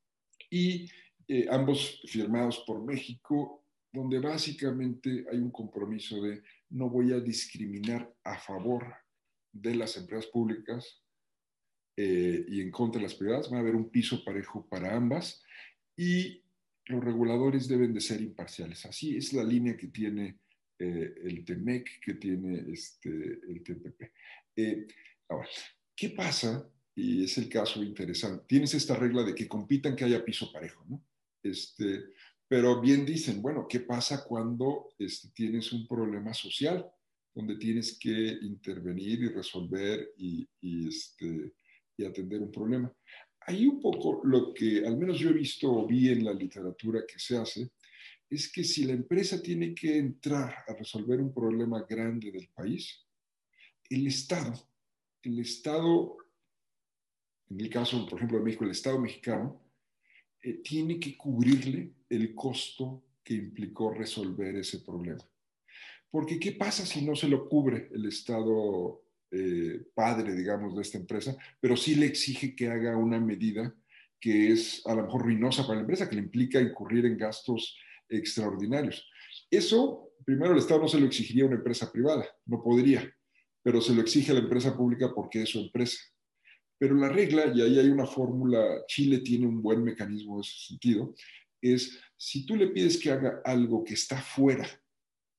y eh, ambos firmados por México, donde básicamente hay un compromiso de no voy a discriminar a favor de las empresas públicas eh, y en contra de las privadas, va a haber un piso parejo para ambas y los reguladores deben de ser imparciales. Así es la línea que tiene eh, el TEMEC que tiene este, el TPP. Eh, ahora, ¿qué pasa? Y es el caso interesante. Tienes esta regla de que compitan que haya piso parejo, ¿no? Este, pero bien dicen, bueno, ¿qué pasa cuando este, tienes un problema social donde tienes que intervenir y resolver y, y, este, y atender un problema? Ahí un poco lo que al menos yo he visto o vi en la literatura que se hace es que si la empresa tiene que entrar a resolver un problema grande del país, el Estado, el Estado, en el caso, por ejemplo, de México, el Estado mexicano, eh, tiene que cubrirle el costo que implicó resolver ese problema. Porque ¿qué pasa si no se lo cubre el Estado eh, padre, digamos, de esta empresa, pero sí le exige que haga una medida que es a lo mejor ruinosa para la empresa, que le implica incurrir en gastos extraordinarios. Eso, primero, el Estado no se lo exigiría a una empresa privada, no podría, pero se lo exige a la empresa pública porque es su empresa. Pero la regla, y ahí hay una fórmula, Chile tiene un buen mecanismo en ese sentido, es si tú le pides que haga algo que está fuera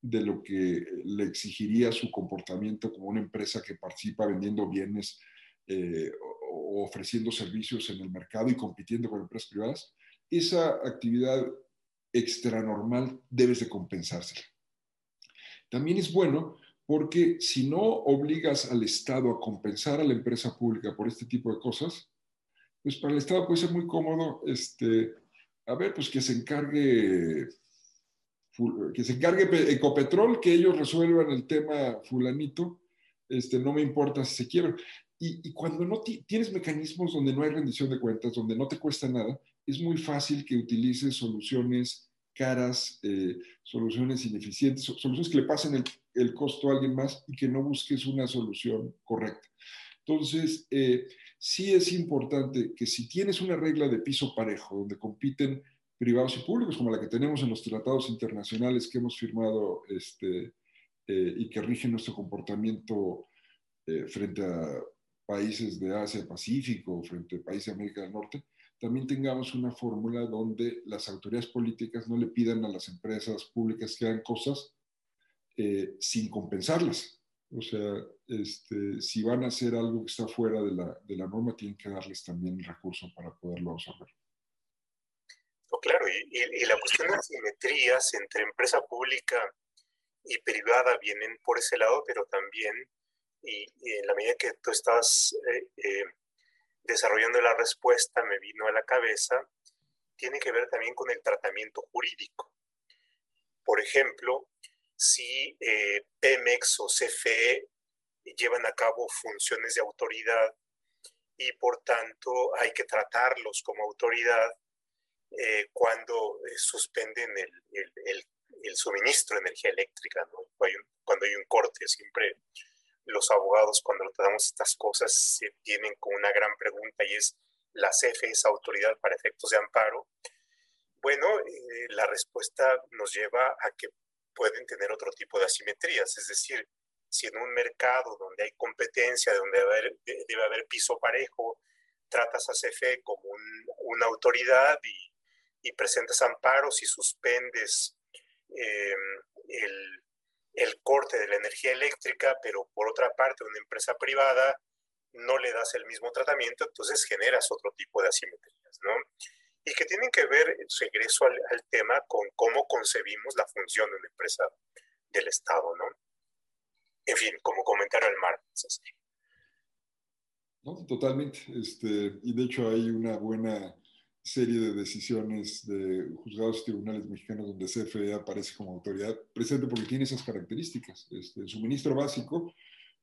de lo que le exigiría su comportamiento como una empresa que participa vendiendo bienes eh, o ofreciendo servicios en el mercado y compitiendo con empresas privadas, esa actividad extranormal debes de compensársela. También es bueno porque si no obligas al Estado a compensar a la empresa pública por este tipo de cosas, pues para el Estado puede ser muy cómodo, este, a ver, pues que se encargue, que se encargue Ecopetrol, que ellos resuelvan el tema fulanito, este, no me importa si se quiebra. Y, cuando no tienes mecanismos donde no hay rendición de cuentas, donde no te cuesta nada, es muy fácil que utilices soluciones caras, eh, soluciones ineficientes, soluciones que le pasen el, el, costo a alguien más y que no busques una solución correcta. Entonces, eh, sí es importante que si tienes una regla de piso parejo, donde compiten privados y públicos, como la que tenemos en los tratados internacionales que hemos firmado este, eh, y que rigen nuestro comportamiento frente a países de Asia Pacífico, frente a países de América del Norte, también tengamos una fórmula donde las autoridades políticas no le pidan a las empresas públicas que hagan cosas eh, sin compensarlas. O sea, este, si van a hacer algo que está fuera de la, de la norma, tienen que darles también el recurso para poderlo absorber. Claro, y, la cuestión de las simetrías entre empresa pública y privada vienen por ese lado, pero también, y, en la medida que tú estás eh, eh, desarrollando la respuesta me vino a la cabeza, tiene que ver también con el tratamiento jurídico. Por ejemplo, si eh, Pemex o CFE llevan a cabo funciones de autoridad y por tanto hay que tratarlos como autoridad eh, cuando eh, suspenden el, el, el, suministro de energía eléctrica, ¿no? cuando, hay un, corte. Siempre los abogados cuando tratamos estas cosas se tienen con una gran pregunta y es, ¿la CFE es autoridad para efectos de amparo? Bueno, eh, la respuesta nos lleva a que pueden tener otro tipo de asimetrías, es decir, si en un mercado donde hay competencia, donde debe haber, debe haber piso parejo, tratas a CFE como una autoridad y, y, presentas amparos y suspendes em, el, el, corte de la energía eléctrica, pero por otra parte una empresa privada no le das el mismo tratamiento, entonces generas otro tipo de asimetrías, ¿no? Y que tienen que ver, regreso al, al tema, con cómo concebimos la función de una empresa del Estado, ¿no? en fin, como comentario al mar. No, totalmente. Este, y de hecho hay una buena serie de decisiones de juzgados y tribunales mexicanos donde CFE aparece como autoridad presente porque tiene esas características. Este, el suministro básico,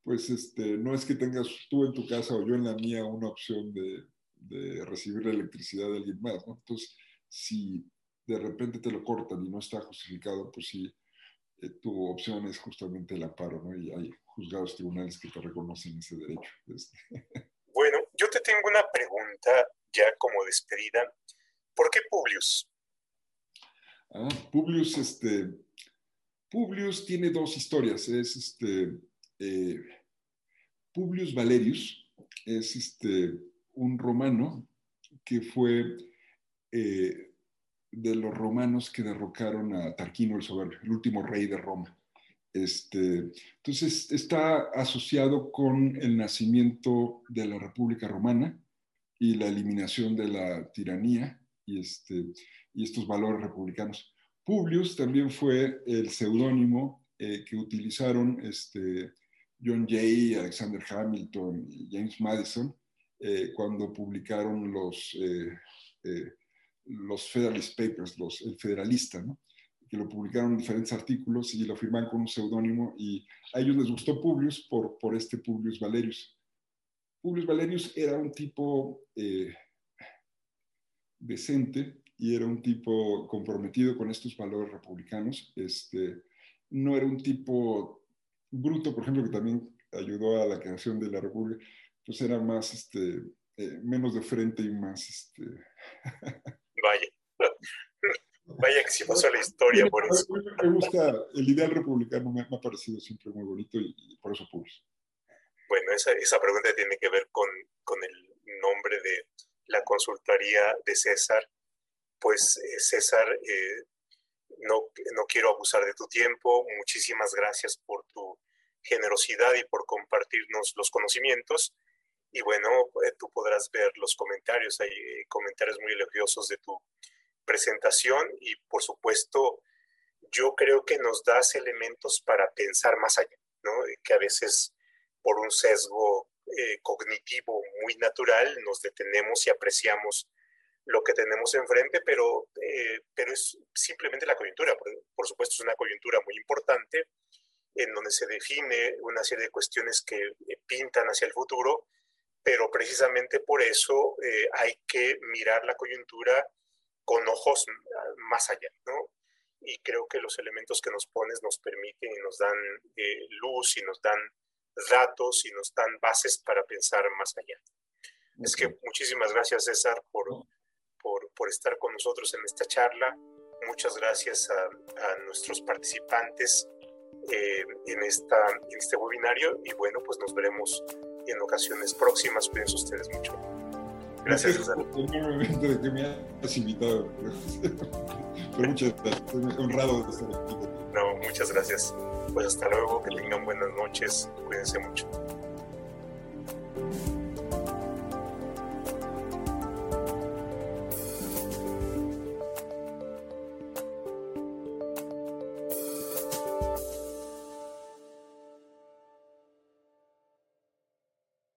pues este, no es que tengas tú en tu casa o yo en la mía una opción de, de recibir la electricidad de alguien más, ¿no? Entonces, si de repente te lo cortan y no está justificado, pues sí, eh, tu opción es justamente el amparo, ¿no? Y hay juzgados tribunales que te reconocen ese derecho. Este. Bueno, yo te tengo una pregunta ya como despedida. ¿Por qué Publius? Ah, Publius, este, Publius tiene dos historias. Es este, eh, Publius Valerius, es este, un romano que fue eh, de los romanos que derrocaron a Tarquino el Soberbio, el último rey de Roma. Este, entonces está asociado con el nacimiento de la República Romana y la eliminación de la tiranía y, este, y estos valores republicanos. Publius también fue el seudónimo eh, que utilizaron este, John Jay, Alexander Hamilton y James Madison eh, cuando publicaron los eh, los Federalist Papers, los, el Federalista, ¿no? que lo publicaron en diferentes artículos y lo firman con un seudónimo y a ellos les gustó Publius por, por este Publius Valerius. Publius Valerius era un tipo eh, decente y era un tipo comprometido con estos valores republicanos. Este, no era un tipo bruto, por ejemplo, que también ayudó a la creación de la República, pues era más, este, eh, menos de frente y más, este, Vaya. Vaya que sí pasó la historia por eso. Me gusta, el ideal republicano me, ha parecido siempre muy bonito y, por eso puse. Bueno, esa, esa, pregunta tiene que ver con, con, el nombre de la consultoría de César. Pues eh, César, eh, no, no quiero abusar de tu tiempo. Muchísimas gracias por tu generosidad y por compartirnos los conocimientos. Y bueno, eh, tú podrás ver los comentarios, hay comentarios muy elogiosos de tu presentación y por supuesto yo creo que nos das elementos para pensar más allá, ¿no? Que a veces por un sesgo eh, cognitivo muy natural nos detenemos y apreciamos lo que tenemos enfrente, pero, pero es simplemente la coyuntura. Por, por, supuesto, es una coyuntura muy importante en donde se define una serie de cuestiones que pintan hacia el futuro pero precisamente por eso eh, hay que mirar la coyuntura con ojos más allá, ¿no? Y creo que los elementos que nos pones nos permiten y nos dan eh, luz y nos dan datos y nos dan bases para pensar más allá. Es que muchísimas gracias, César, por, por, por, estar con nosotros en esta charla. Muchas gracias a, a nuestros participantes eh, en, esta, en este webinario y bueno, pues nos veremos en ocasiones próximas. Cuídense ustedes mucho. Gracias, César. Enormemente de que me hayas invitado. Pero muchas gracias. Estoy honrado de estar aquí. No, muchas gracias. Pues hasta luego. Que tengan buenas noches. Cuídense mucho.